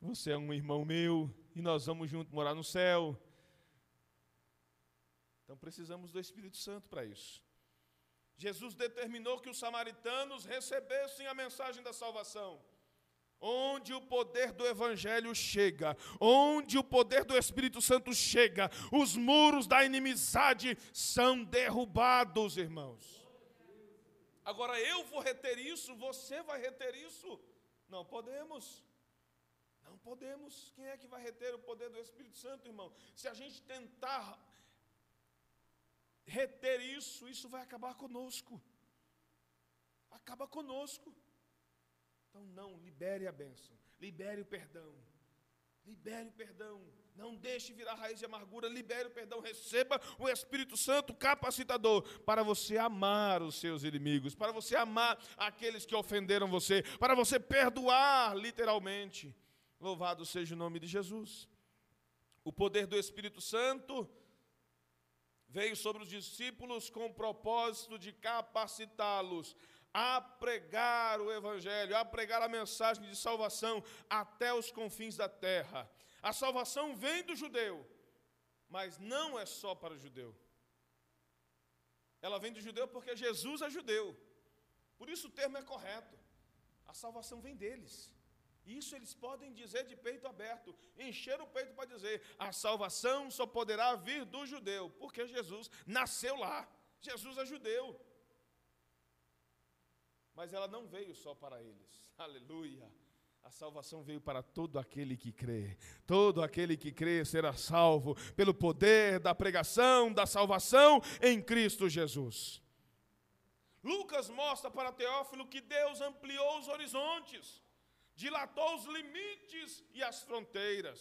Você é um irmão meu e nós vamos junto morar no céu. Então precisamos do Espírito Santo para isso. Jesus determinou que os samaritanos recebessem a mensagem da salvação. Onde o poder do Evangelho chega, onde o poder do Espírito Santo chega, os muros da inimizade são derrubados, irmãos. Agora eu vou reter isso, você vai reter isso? Não podemos. Podemos. Quem é que vai reter o poder do Espírito Santo, irmão? Se a gente tentar reter isso, isso vai acabar conosco. Acaba conosco. Então, não, libere a bênção, libere o perdão, libere o perdão. Não deixe virar raiz de amargura, libere o perdão, receba o Espírito Santo capacitador para você amar os seus inimigos, para você amar aqueles que ofenderam você, para você perdoar literalmente. Louvado seja o nome de Jesus. O poder do Espírito Santo veio sobre os discípulos com o propósito de capacitá-los a pregar o Evangelho, a pregar a mensagem de salvação até os confins da terra. A salvação vem do judeu, mas não é só para o judeu. Ela vem do judeu porque Jesus é judeu. Por isso o termo é correto. A salvação vem deles. Isso eles podem dizer de peito aberto, encher o peito para dizer: a salvação só poderá vir do judeu, porque Jesus nasceu lá. Jesus é judeu. Mas ela não veio só para eles. Aleluia. A salvação veio para todo aquele que crê. Todo aquele que crê será salvo pelo poder da pregação da salvação em Cristo Jesus. Lucas mostra para Teófilo que Deus ampliou os horizontes, dilatou os limites e as fronteiras.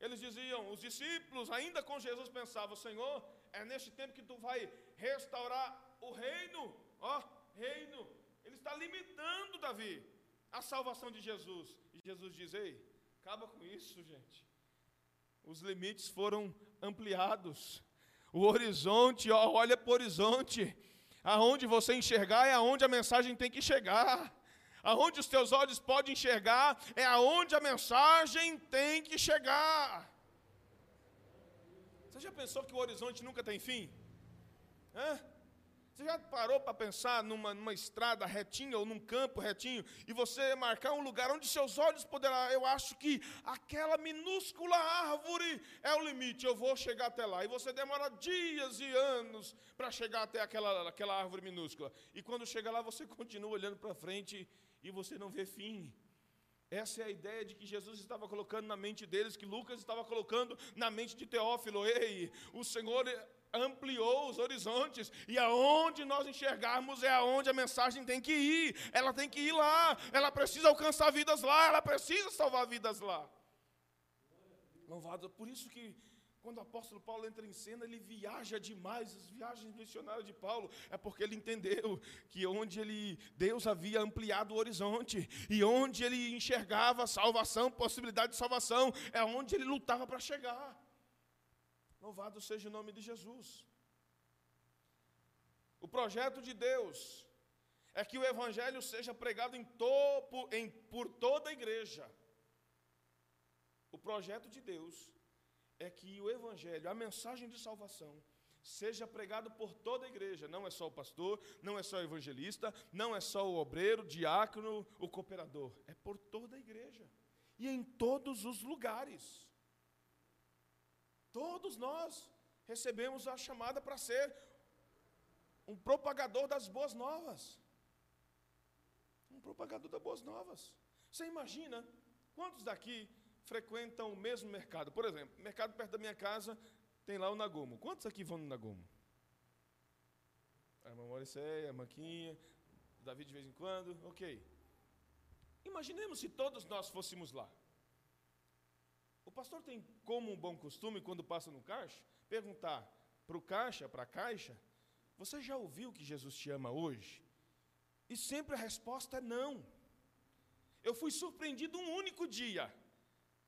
Eles diziam, os discípulos, ainda com Jesus, pensavam: Senhor, é neste tempo que tu vai restaurar o reino. Ó, reino. Ele está limitando, Davi, a salvação de Jesus. E Jesus diz: Ei, acaba com isso, gente. Os limites foram ampliados. O horizonte, ó, olha para o horizonte. Aonde você enxergar é aonde a mensagem tem que chegar. Aonde os teus olhos podem enxergar é aonde a mensagem tem que chegar. Você já pensou que o horizonte nunca tem fim? Hã? Você já parou para pensar numa, numa estrada retinha ou num campo retinho e você marcar um lugar onde seus olhos poderão? Eu acho que aquela minúscula árvore é o limite, eu vou chegar até lá. E você demora dias e anos para chegar até aquela, aquela árvore minúscula. E quando chega lá, você continua olhando para frente e você não vê fim. Essa é a ideia de que Jesus estava colocando na mente deles, que Lucas estava colocando na mente de Teófilo. Ei, o Senhor ampliou os horizontes, e aonde nós enxergarmos é aonde a mensagem tem que ir, ela tem que ir lá, ela precisa alcançar vidas lá, ela precisa salvar vidas lá. Louvado, por isso que quando o apóstolo Paulo entra em cena, ele viaja demais, as viagens missionárias de Paulo, é porque ele entendeu que onde ele, Deus havia ampliado o horizonte, e onde ele enxergava salvação, possibilidade de salvação, é onde ele lutava para chegar. Louvado seja o nome de Jesus. O projeto de Deus é que o Evangelho seja pregado em topo, em, por toda a igreja. O projeto de Deus é que o Evangelho, a mensagem de salvação, seja pregado por toda a igreja. Não é só o pastor, não é só o evangelista, não é só o obreiro, o diácono, o cooperador. É por toda a igreja. E em todos os lugares. Todos nós recebemos a chamada para ser um propagador das boas novas. Um propagador das boas novas. Você imagina quantos daqui frequentam o mesmo mercado? Por exemplo, mercado perto da minha casa tem lá o Nagomo. Quantos aqui vão no Nagomo? A irmã Mauricéia, a Maquinha, Davi de vez em quando, ok. Imaginemos se todos nós fôssemos lá. O pastor tem como um bom costume, quando passa no caixa, perguntar para o caixa, para a caixa, você já ouviu que Jesus te ama hoje? E sempre a resposta é não. Eu fui surpreendido um único dia,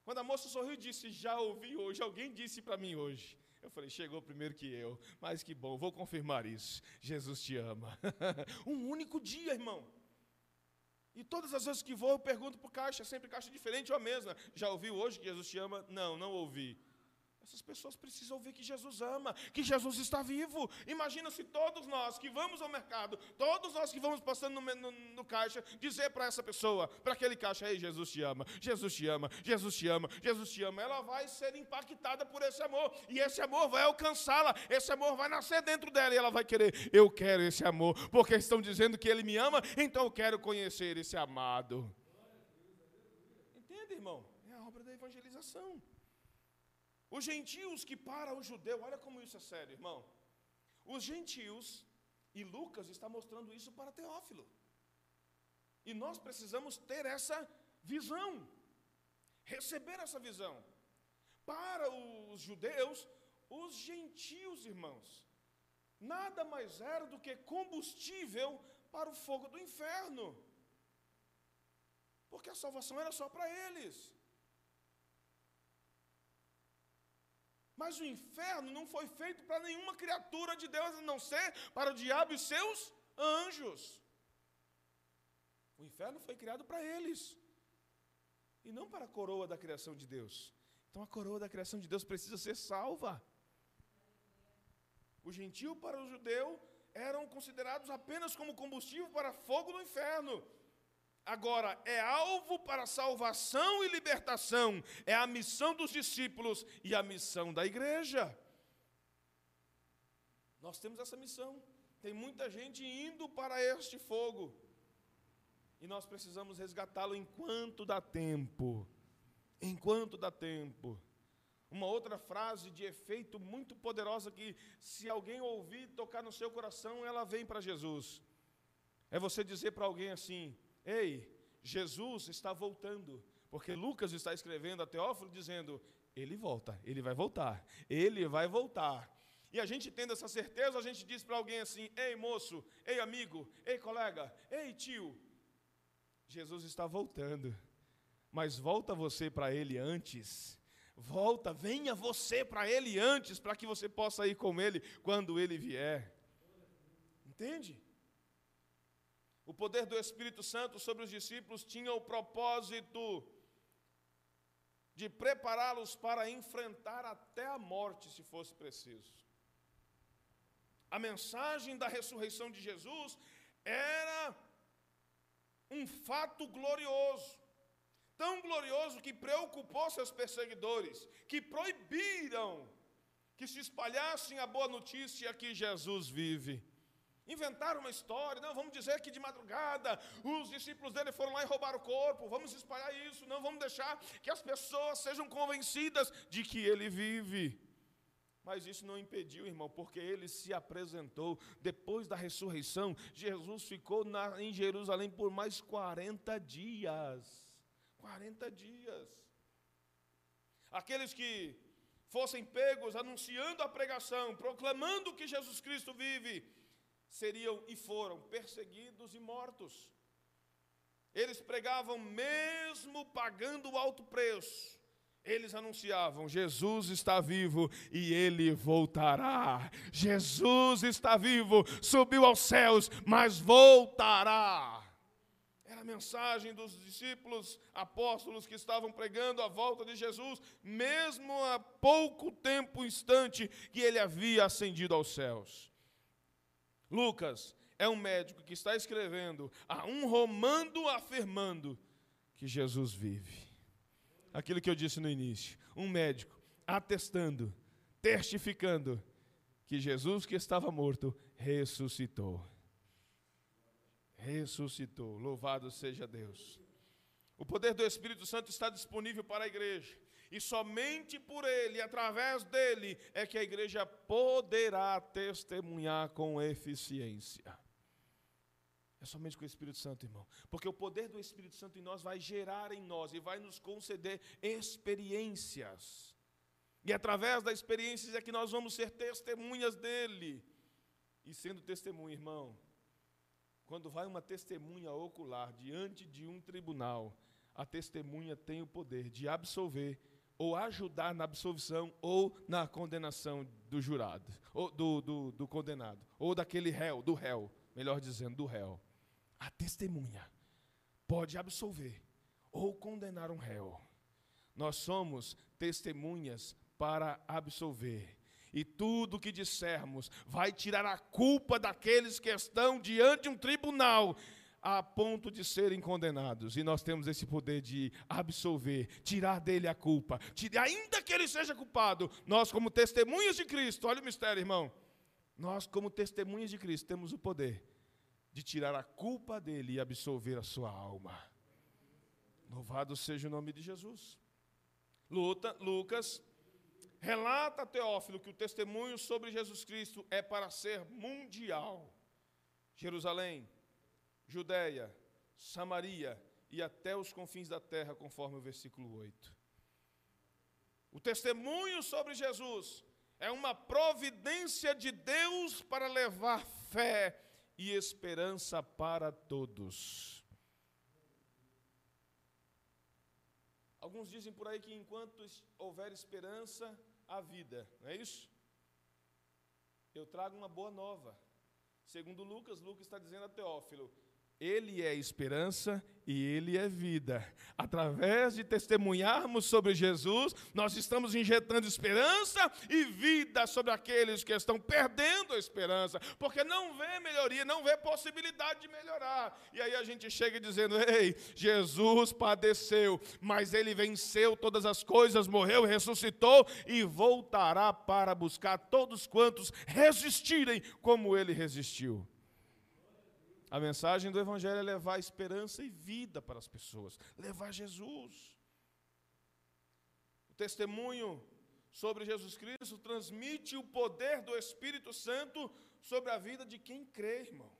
quando a moça sorriu disse, já ouvi hoje, alguém disse para mim hoje. Eu falei, chegou primeiro que eu, mas que bom, vou confirmar isso. Jesus te ama. um único dia, irmão. E todas as vezes que vou, eu pergunto para o caixa, sempre caixa diferente ou a mesma. Já ouviu hoje que Jesus te ama? Não, não ouvi. Essas pessoas precisam ouvir que Jesus ama, que Jesus está vivo. Imagina se todos nós que vamos ao mercado, todos nós que vamos passando no, no, no caixa, dizer para essa pessoa, para aquele caixa, ei, Jesus te ama, Jesus te ama, Jesus te ama, Jesus te ama. Ela vai ser impactada por esse amor, e esse amor vai alcançá-la, esse amor vai nascer dentro dela, e ela vai querer, eu quero esse amor, porque estão dizendo que ele me ama, então eu quero conhecer esse amado. Entende, irmão? É a obra da evangelização. Os gentios que para o judeu, olha como isso é sério, irmão. Os gentios, e Lucas está mostrando isso para Teófilo. E nós precisamos ter essa visão, receber essa visão. para os judeus, os gentios, irmãos, nada mais era do que combustível para o fogo do inferno. Porque a salvação era só para eles. Mas o inferno não foi feito para nenhuma criatura de Deus, a não ser para o diabo e seus anjos. O inferno foi criado para eles, e não para a coroa da criação de Deus. Então a coroa da criação de Deus precisa ser salva. O gentio para o judeu eram considerados apenas como combustível para fogo no inferno. Agora, é alvo para salvação e libertação, é a missão dos discípulos e a missão da igreja. Nós temos essa missão. Tem muita gente indo para este fogo. E nós precisamos resgatá-lo enquanto dá tempo. Enquanto dá tempo. Uma outra frase de efeito muito poderosa que, se alguém ouvir tocar no seu coração, ela vem para Jesus. É você dizer para alguém assim: Ei, Jesus está voltando. Porque Lucas está escrevendo a Teófilo dizendo: Ele volta, ele vai voltar, ele vai voltar. E a gente tendo essa certeza, a gente diz para alguém assim: Ei moço, ei amigo, ei colega, ei tio, Jesus está voltando. Mas volta você para ele antes. Volta, venha você para ele antes, para que você possa ir com ele quando ele vier. Entende? O poder do Espírito Santo sobre os discípulos tinha o propósito de prepará-los para enfrentar até a morte, se fosse preciso. A mensagem da ressurreição de Jesus era um fato glorioso, tão glorioso que preocupou seus perseguidores, que proibiram que se espalhassem a boa notícia que Jesus vive. Inventaram uma história, não, vamos dizer que de madrugada os discípulos dele foram lá e roubaram o corpo, vamos espalhar isso, não vamos deixar que as pessoas sejam convencidas de que ele vive. Mas isso não impediu, irmão, porque ele se apresentou. Depois da ressurreição, Jesus ficou na, em Jerusalém por mais 40 dias. 40 dias. Aqueles que fossem pegos anunciando a pregação, proclamando que Jesus Cristo vive, seriam e foram perseguidos e mortos. Eles pregavam mesmo pagando alto preço. Eles anunciavam: Jesus está vivo e ele voltará. Jesus está vivo, subiu aos céus, mas voltará. Era a mensagem dos discípulos apóstolos que estavam pregando a volta de Jesus, mesmo há pouco tempo, instante, que ele havia ascendido aos céus. Lucas é um médico que está escrevendo a um romano afirmando que Jesus vive. Aquilo que eu disse no início, um médico atestando, testificando que Jesus que estava morto ressuscitou. Ressuscitou. Louvado seja Deus. O poder do Espírito Santo está disponível para a igreja. E somente por ele, através dele, é que a igreja poderá testemunhar com eficiência. É somente com o Espírito Santo, irmão. Porque o poder do Espírito Santo em nós vai gerar em nós e vai nos conceder experiências. E através das experiências é que nós vamos ser testemunhas dele. E sendo testemunha, irmão, quando vai uma testemunha ocular diante de um tribunal, a testemunha tem o poder de absolver ou ajudar na absolvição ou na condenação do jurado, ou do, do, do condenado, ou daquele réu, do réu, melhor dizendo, do réu. A testemunha pode absolver ou condenar um réu. Nós somos testemunhas para absolver. E tudo que dissermos vai tirar a culpa daqueles que estão diante de um tribunal a ponto de serem condenados. E nós temos esse poder de absolver, tirar dele a culpa. Ainda que ele seja culpado, nós, como testemunhas de Cristo, olha o mistério, irmão. Nós, como testemunhas de Cristo, temos o poder de tirar a culpa dele e absolver a sua alma. Louvado seja o nome de Jesus. Luta, Lucas relata a Teófilo que o testemunho sobre Jesus Cristo é para ser mundial. Jerusalém, Judéia, Samaria e até os confins da terra, conforme o versículo 8. O testemunho sobre Jesus é uma providência de Deus para levar fé e esperança para todos. Alguns dizem por aí que enquanto houver esperança, há vida, não é isso? Eu trago uma boa nova. Segundo Lucas, Lucas está dizendo a Teófilo: ele é esperança e Ele é vida. Através de testemunharmos sobre Jesus, nós estamos injetando esperança e vida sobre aqueles que estão perdendo a esperança, porque não vê melhoria, não vê possibilidade de melhorar. E aí a gente chega dizendo: Ei, Jesus padeceu, mas Ele venceu todas as coisas, morreu, ressuscitou e voltará para buscar todos quantos resistirem como Ele resistiu. A mensagem do Evangelho é levar esperança e vida para as pessoas, levar Jesus. O testemunho sobre Jesus Cristo transmite o poder do Espírito Santo sobre a vida de quem crê, irmão.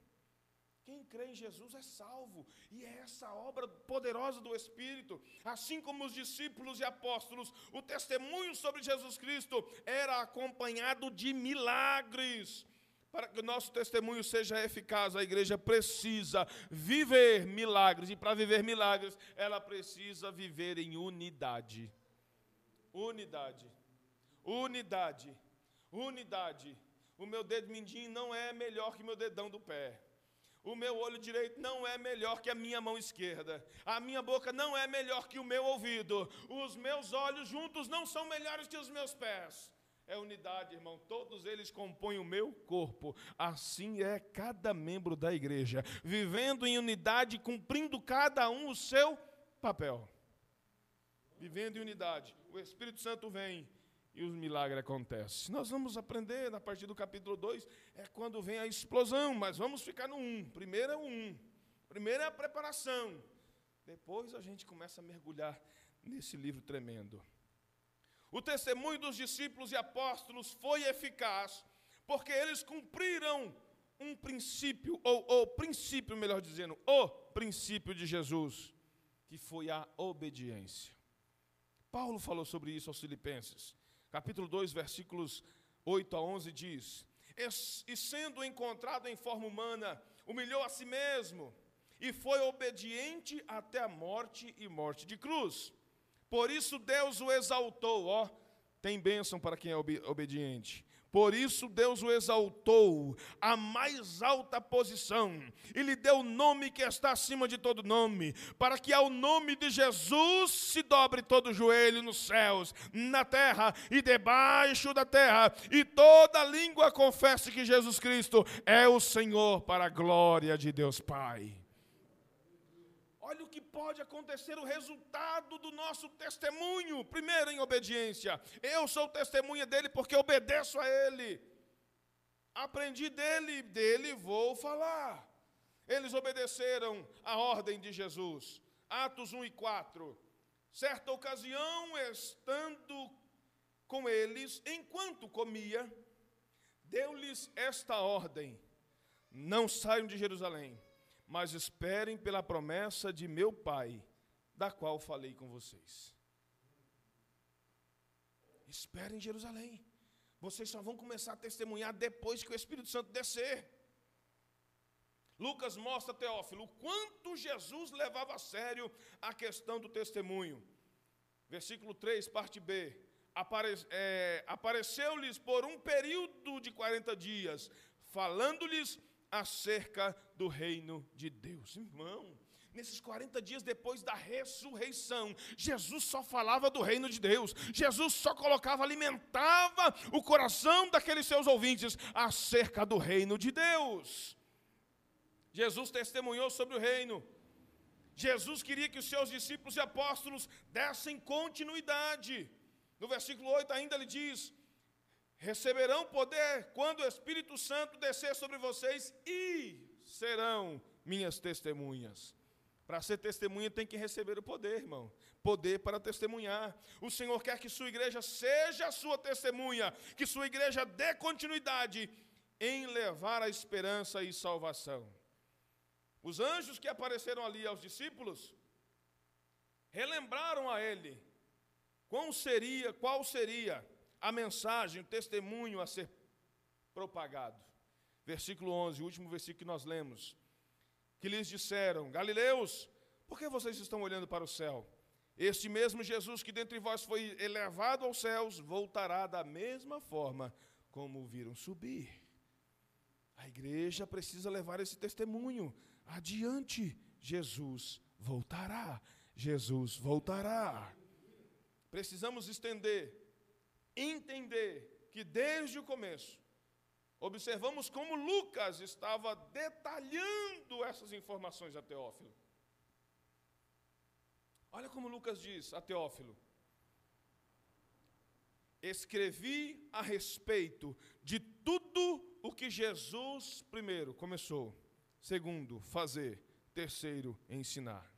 Quem crê em Jesus é salvo, e é essa obra poderosa do Espírito. Assim como os discípulos e apóstolos, o testemunho sobre Jesus Cristo era acompanhado de milagres. Para que o nosso testemunho seja eficaz, a igreja precisa viver milagres. E para viver milagres, ela precisa viver em unidade. Unidade. Unidade. Unidade. O meu dedo mindinho não é melhor que o meu dedão do pé. O meu olho direito não é melhor que a minha mão esquerda. A minha boca não é melhor que o meu ouvido. Os meus olhos juntos não são melhores que os meus pés é unidade, irmão. Todos eles compõem o meu corpo. Assim é cada membro da igreja, vivendo em unidade, cumprindo cada um o seu papel. Vivendo em unidade. O Espírito Santo vem e os milagres acontecem. Nós vamos aprender a partir do capítulo 2, é quando vem a explosão, mas vamos ficar no 1. Um. Primeiro é o 1. Um. Primeiro é a preparação. Depois a gente começa a mergulhar nesse livro tremendo. O testemunho dos discípulos e apóstolos foi eficaz, porque eles cumpriram um princípio, ou o princípio, melhor dizendo, o princípio de Jesus, que foi a obediência. Paulo falou sobre isso aos Filipenses, capítulo 2, versículos 8 a 11 diz: E sendo encontrado em forma humana, humilhou a si mesmo, e foi obediente até a morte e morte de cruz. Por isso Deus o exaltou, ó, tem bênção para quem é obediente. Por isso Deus o exaltou à mais alta posição e lhe deu o nome que está acima de todo nome, para que ao nome de Jesus se dobre todo joelho nos céus, na terra e debaixo da terra, e toda língua confesse que Jesus Cristo é o Senhor para a glória de Deus Pai. Pode acontecer, o resultado do nosso testemunho. Primeiro, em obediência. Eu sou testemunha dele porque obedeço a ele. Aprendi dele, dele vou falar. Eles obedeceram a ordem de Jesus. Atos 1 e 4. Certa ocasião, estando com eles, enquanto comia, deu-lhes esta ordem: Não saiam de Jerusalém mas esperem pela promessa de meu Pai, da qual falei com vocês. Esperem em Jerusalém. Vocês só vão começar a testemunhar depois que o Espírito Santo descer. Lucas mostra Teófilo o quanto Jesus levava a sério a questão do testemunho. Versículo 3, parte B. Apare, é, Apareceu-lhes por um período de 40 dias, falando-lhes acerca do reino de Deus. Irmão, nesses 40 dias depois da ressurreição, Jesus só falava do reino de Deus. Jesus só colocava, alimentava o coração daqueles seus ouvintes acerca do reino de Deus. Jesus testemunhou sobre o reino. Jesus queria que os seus discípulos e apóstolos dessem continuidade. No versículo 8 ainda ele diz: receberão poder quando o Espírito Santo descer sobre vocês e serão minhas testemunhas. Para ser testemunha tem que receber o poder, irmão. Poder para testemunhar. O Senhor quer que sua igreja seja a sua testemunha, que sua igreja dê continuidade em levar a esperança e salvação. Os anjos que apareceram ali aos discípulos relembraram a ele qual seria, qual seria a mensagem, o testemunho a ser propagado? Versículo 11, o último versículo que nós lemos. Que lhes disseram: Galileus, por que vocês estão olhando para o céu? Este mesmo Jesus que dentre vós foi elevado aos céus, voltará da mesma forma como o viram subir. A igreja precisa levar esse testemunho adiante. Jesus voltará. Jesus voltará. Precisamos estender, entender que desde o começo, observamos como Lucas estava detalhando essas informações a Teófilo. Olha como Lucas diz a Teófilo: Escrevi a respeito de tudo o que Jesus, primeiro, começou, segundo, fazer, terceiro, ensinar.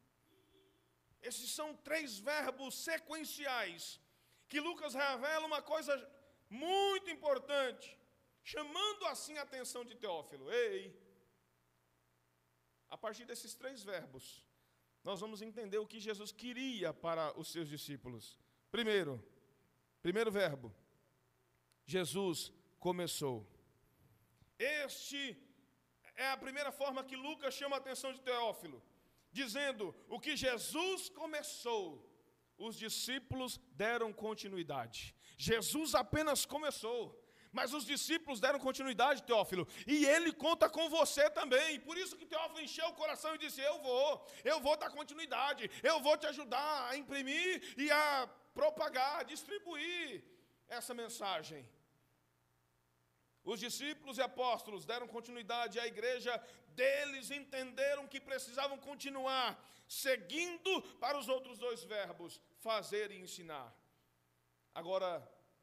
Esses são três verbos sequenciais que Lucas revela uma coisa muito importante, chamando assim a atenção de Teófilo. Ei, a partir desses três verbos, nós vamos entender o que Jesus queria para os seus discípulos. Primeiro, primeiro verbo, Jesus começou. Este é a primeira forma que Lucas chama a atenção de Teófilo, dizendo: o que Jesus começou, os discípulos deram continuidade. Jesus apenas começou. Mas os discípulos deram continuidade, Teófilo, e ele conta com você também. Por isso que Teófilo encheu o coração e disse: Eu vou, eu vou dar continuidade, eu vou te ajudar a imprimir e a propagar, distribuir essa mensagem. Os discípulos e apóstolos deram continuidade à igreja deles, entenderam que precisavam continuar, seguindo para os outros dois verbos, fazer e ensinar. Agora,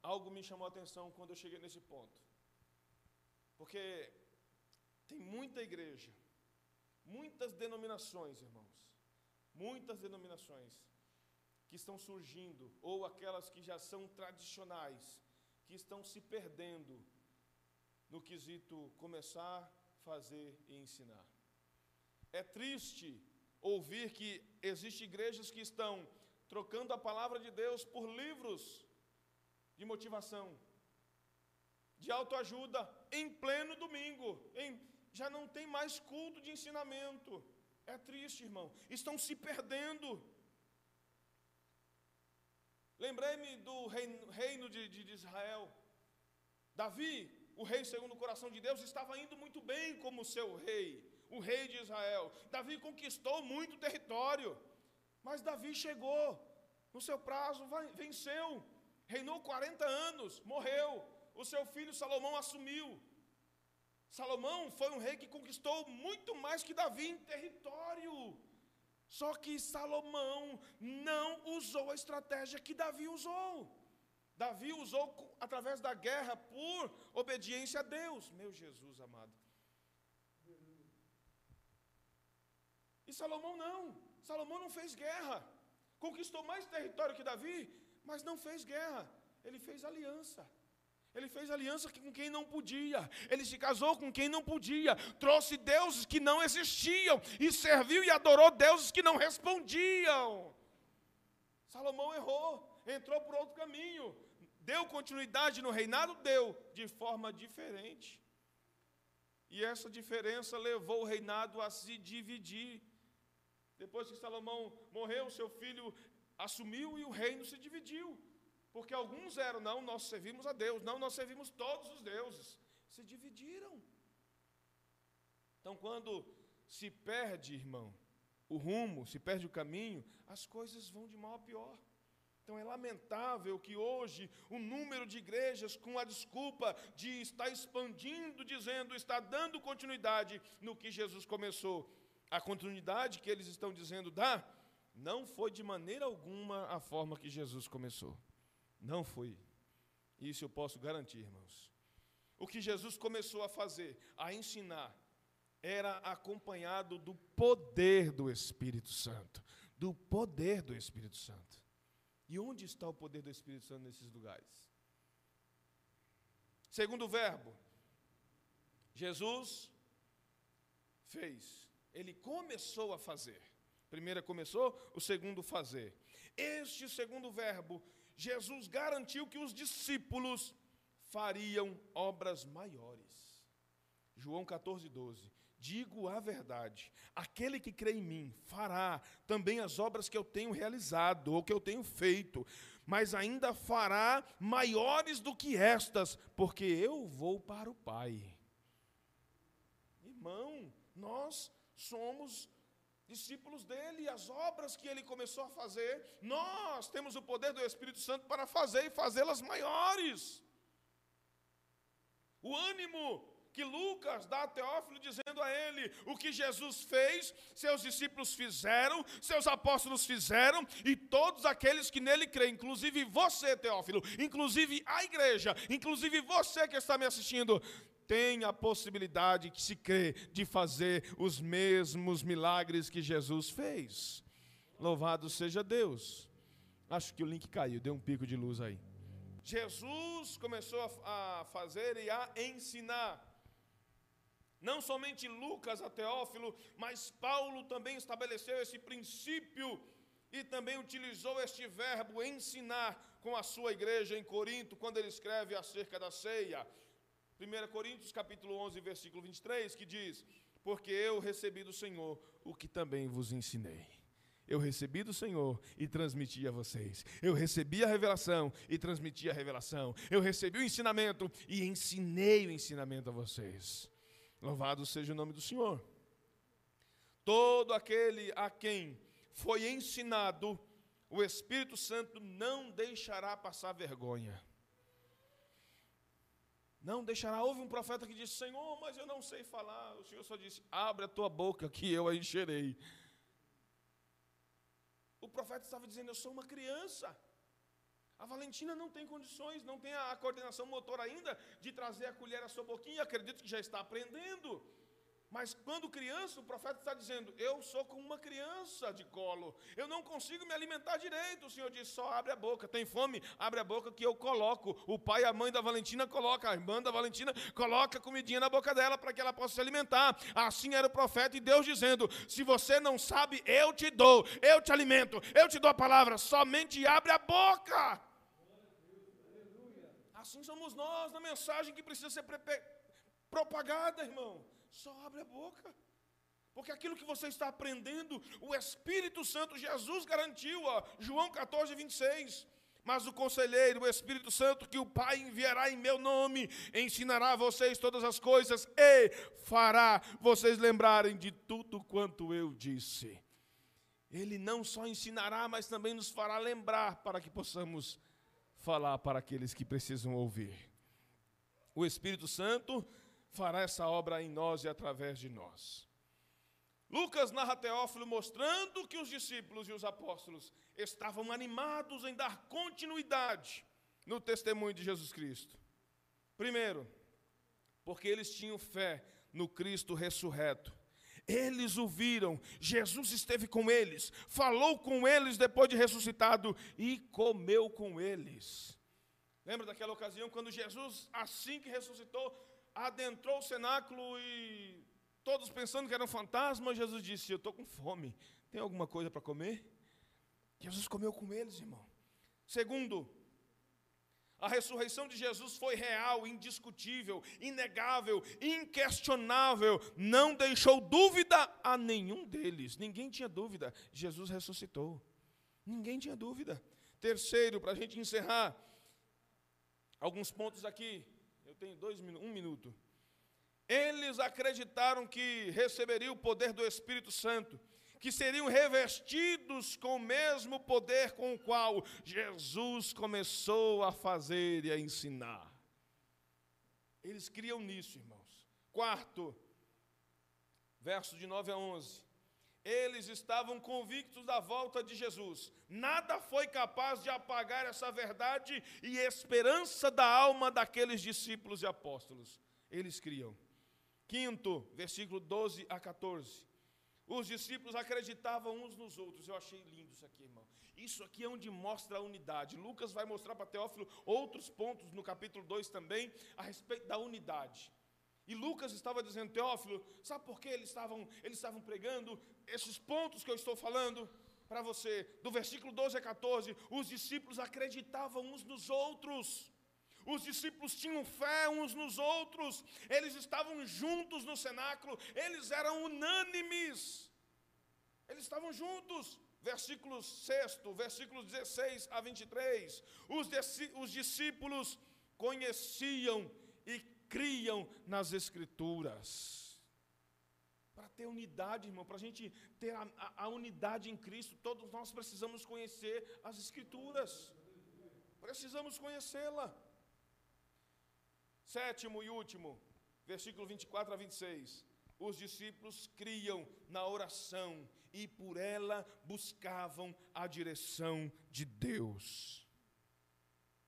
algo me chamou a atenção quando eu cheguei nesse ponto. Porque tem muita igreja, muitas denominações, irmãos, muitas denominações que estão surgindo, ou aquelas que já são tradicionais, que estão se perdendo no quesito começar, fazer e ensinar. É triste ouvir que existem igrejas que estão trocando a palavra de Deus por livros de motivação, de autoajuda, em pleno domingo. Em, já não tem mais culto de ensinamento. É triste, irmão. Estão se perdendo. Lembrei-me do reino, reino de, de, de Israel. Davi, o rei segundo o coração de Deus, estava indo muito bem como seu rei, o rei de Israel. Davi conquistou muito território, mas Davi chegou no seu prazo, venceu, reinou 40 anos, morreu. O seu filho Salomão assumiu. Salomão foi um rei que conquistou muito mais que Davi em território. Só que Salomão não usou a estratégia que Davi usou. Davi usou através da guerra por obediência a Deus. Meu Jesus amado. E Salomão não. Salomão não fez guerra. Conquistou mais território que Davi, mas não fez guerra. Ele fez aliança. Ele fez aliança com quem não podia. Ele se casou com quem não podia. Trouxe deuses que não existiam. E serviu e adorou deuses que não respondiam. Salomão errou. Entrou por outro caminho. Deu continuidade no reinado? Deu, de forma diferente. E essa diferença levou o reinado a se dividir. Depois que Salomão morreu, seu filho assumiu e o reino se dividiu. Porque alguns eram, não, nós servimos a Deus, não, nós servimos todos os deuses. Se dividiram. Então, quando se perde, irmão, o rumo, se perde o caminho, as coisas vão de mal a pior. Então é lamentável que hoje o número de igrejas, com a desculpa de estar expandindo, dizendo, está dando continuidade no que Jesus começou, a continuidade que eles estão dizendo dá, não foi de maneira alguma a forma que Jesus começou. Não foi. Isso eu posso garantir, irmãos. O que Jesus começou a fazer, a ensinar, era acompanhado do poder do Espírito Santo. Do poder do Espírito Santo. E onde está o poder do Espírito Santo nesses lugares? Segundo verbo, Jesus fez. Ele começou a fazer. Primeiro começou, o segundo fazer. Este segundo verbo, Jesus garantiu que os discípulos fariam obras maiores. João 14, 12. Digo a verdade: aquele que crê em mim fará também as obras que eu tenho realizado ou que eu tenho feito, mas ainda fará maiores do que estas, porque eu vou para o Pai. Irmão, nós somos discípulos dele, e as obras que ele começou a fazer, nós temos o poder do Espírito Santo para fazer e fazê-las maiores. O ânimo que Lucas dá a Teófilo dizendo a ele o que Jesus fez, seus discípulos fizeram, seus apóstolos fizeram e todos aqueles que nele creem, inclusive você, Teófilo, inclusive a igreja, inclusive você que está me assistindo, tem a possibilidade que se crê de fazer os mesmos milagres que Jesus fez. Louvado seja Deus. Acho que o link caiu, deu um pico de luz aí. Jesus começou a fazer e a ensinar. Não somente Lucas a Teófilo, mas Paulo também estabeleceu esse princípio e também utilizou este verbo ensinar com a sua igreja em Corinto, quando ele escreve acerca da ceia. 1 Coríntios capítulo 11, versículo 23, que diz: Porque eu recebi do Senhor o que também vos ensinei. Eu recebi do Senhor e transmiti a vocês. Eu recebi a revelação e transmiti a revelação. Eu recebi o ensinamento e ensinei o ensinamento a vocês. Louvado seja o nome do Senhor. Todo aquele a quem foi ensinado, o Espírito Santo não deixará passar vergonha. Não deixará. Houve um profeta que disse: Senhor, mas eu não sei falar. O Senhor só disse: Abre a tua boca, que eu a encherei. O profeta estava dizendo: Eu sou uma criança. A Valentina não tem condições, não tem a coordenação motor ainda de trazer a colher à sua boquinha. Acredito que já está aprendendo. Mas quando criança, o profeta está dizendo: Eu sou como uma criança de colo, eu não consigo me alimentar direito. O Senhor diz: Só abre a boca, tem fome, abre a boca que eu coloco. O pai e a mãe da Valentina colocam, a irmã da Valentina coloca comidinha na boca dela para que ela possa se alimentar. Assim era o profeta e Deus dizendo: Se você não sabe, eu te dou, eu te alimento, eu te dou a palavra, somente abre a boca. Assim somos nós na mensagem que precisa ser propagada, irmão. Só abre a boca. Porque aquilo que você está aprendendo, o Espírito Santo, Jesus garantiu, ó, João 14, 26. Mas o conselheiro, o Espírito Santo, que o Pai enviará em meu nome, ensinará a vocês todas as coisas e fará vocês lembrarem de tudo quanto eu disse. Ele não só ensinará, mas também nos fará lembrar para que possamos falar para aqueles que precisam ouvir. O Espírito Santo fará essa obra em nós e através de nós. Lucas narra Teófilo mostrando que os discípulos e os apóstolos estavam animados em dar continuidade no testemunho de Jesus Cristo. Primeiro, porque eles tinham fé no Cristo ressurreto. Eles o viram, Jesus esteve com eles, falou com eles depois de ressuscitado e comeu com eles. Lembra daquela ocasião quando Jesus, assim que ressuscitou, adentrou o cenáculo e todos pensando que era um fantasma, Jesus disse: Eu estou com fome, tem alguma coisa para comer? Jesus comeu com eles, irmão. Segundo, a ressurreição de Jesus foi real, indiscutível, inegável, inquestionável, não deixou dúvida a nenhum deles. Ninguém tinha dúvida, Jesus ressuscitou. Ninguém tinha dúvida. Terceiro, para a gente encerrar, alguns pontos aqui eu tenho dois, um minuto. Eles acreditaram que receberiam o poder do Espírito Santo, que seriam revestidos com o mesmo poder com o qual Jesus começou a fazer e a ensinar. Eles criam nisso, irmãos. Quarto, verso de 9 a 11 eles estavam convictos da volta de Jesus. Nada foi capaz de apagar essa verdade e esperança da alma daqueles discípulos e apóstolos. Eles criam. Quinto, versículo 12 a 14. Os discípulos acreditavam uns nos outros. Eu achei lindo isso aqui, irmão. Isso aqui é onde mostra a unidade. Lucas vai mostrar para Teófilo outros pontos no capítulo 2 também a respeito da unidade. E Lucas estava dizendo, Teófilo, sabe por que eles estavam, eles estavam pregando esses pontos que eu estou falando? Para você, do versículo 12 a 14, os discípulos acreditavam uns nos outros. Os discípulos tinham fé uns nos outros, eles estavam juntos no cenáculo, eles eram unânimes, eles estavam juntos. Versículo 6, versículos 16 a 23. Os, os discípulos conheciam e criam nas Escrituras. Para ter unidade, irmão, para a gente ter a, a, a, unidade em Cristo, todos nós precisamos conhecer as Escrituras. Precisamos conhecê-la. Sétimo e último, versículo 24 a 26. Os discípulos criam na oração e por ela buscavam a direção de Deus.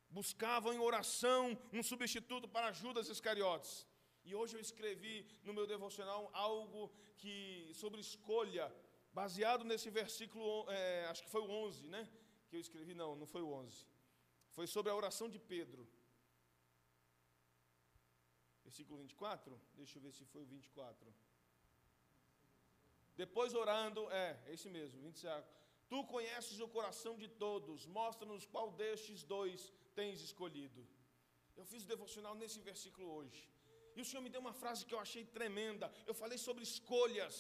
Buscavam em oração um substituto para Judas Iscariotes. E hoje eu escrevi no meu devocional algo que sobre escolha, baseado nesse versículo, é, acho que foi o 11, né? Que eu escrevi, não, não foi o 11. Foi sobre a oração de Pedro. Versículo 24? Deixa eu ver se foi o 24. Depois orando, é, é esse mesmo, 25. Tu conheces o coração de todos, mostra-nos qual destes dois tens escolhido. Eu fiz o devocional nesse versículo hoje. E o Senhor me deu uma frase que eu achei tremenda. Eu falei sobre escolhas.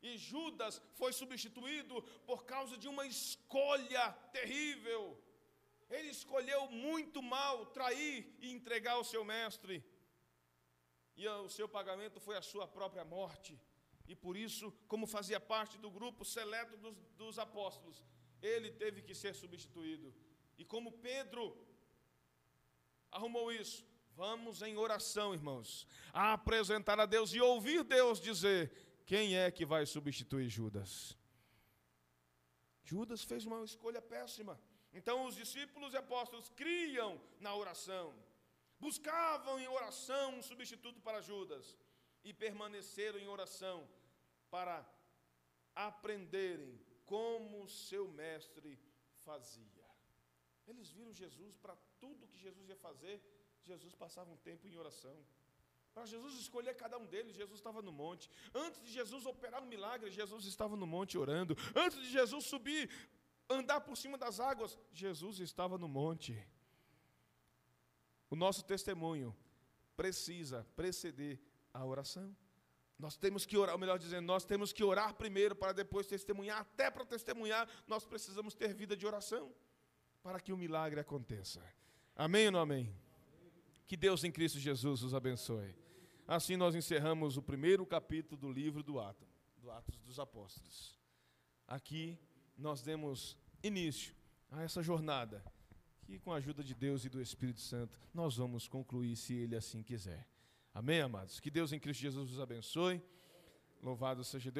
E Judas foi substituído por causa de uma escolha terrível. Ele escolheu muito mal trair e entregar o seu mestre. E o seu pagamento foi a sua própria morte. E por isso, como fazia parte do grupo seleto dos, dos apóstolos, ele teve que ser substituído. E como Pedro arrumou isso? Vamos em oração, irmãos, a apresentar a Deus e ouvir Deus dizer: quem é que vai substituir Judas? Judas fez uma escolha péssima. Então os discípulos e apóstolos criam na oração, buscavam em oração um substituto para Judas e permaneceram em oração para aprenderem como seu mestre fazia. Eles viram Jesus para tudo que Jesus ia fazer, Jesus passava um tempo em oração. Para Jesus escolher cada um deles, Jesus estava no monte. Antes de Jesus operar um milagre, Jesus estava no monte orando. Antes de Jesus subir, andar por cima das águas, Jesus estava no monte. O nosso testemunho precisa preceder a oração. Nós temos que orar, ou melhor dizendo, nós temos que orar primeiro para depois testemunhar. Até para testemunhar, nós precisamos ter vida de oração para que o milagre aconteça. Amém ou não amém? Que Deus em Cristo Jesus os abençoe. Assim nós encerramos o primeiro capítulo do livro do Atos, do Atos dos Apóstolos. Aqui nós demos início a essa jornada que com a ajuda de Deus e do Espírito Santo nós vamos concluir se ele assim quiser. Amém, amados. Que Deus em Cristo Jesus os abençoe. Louvado seja Deus.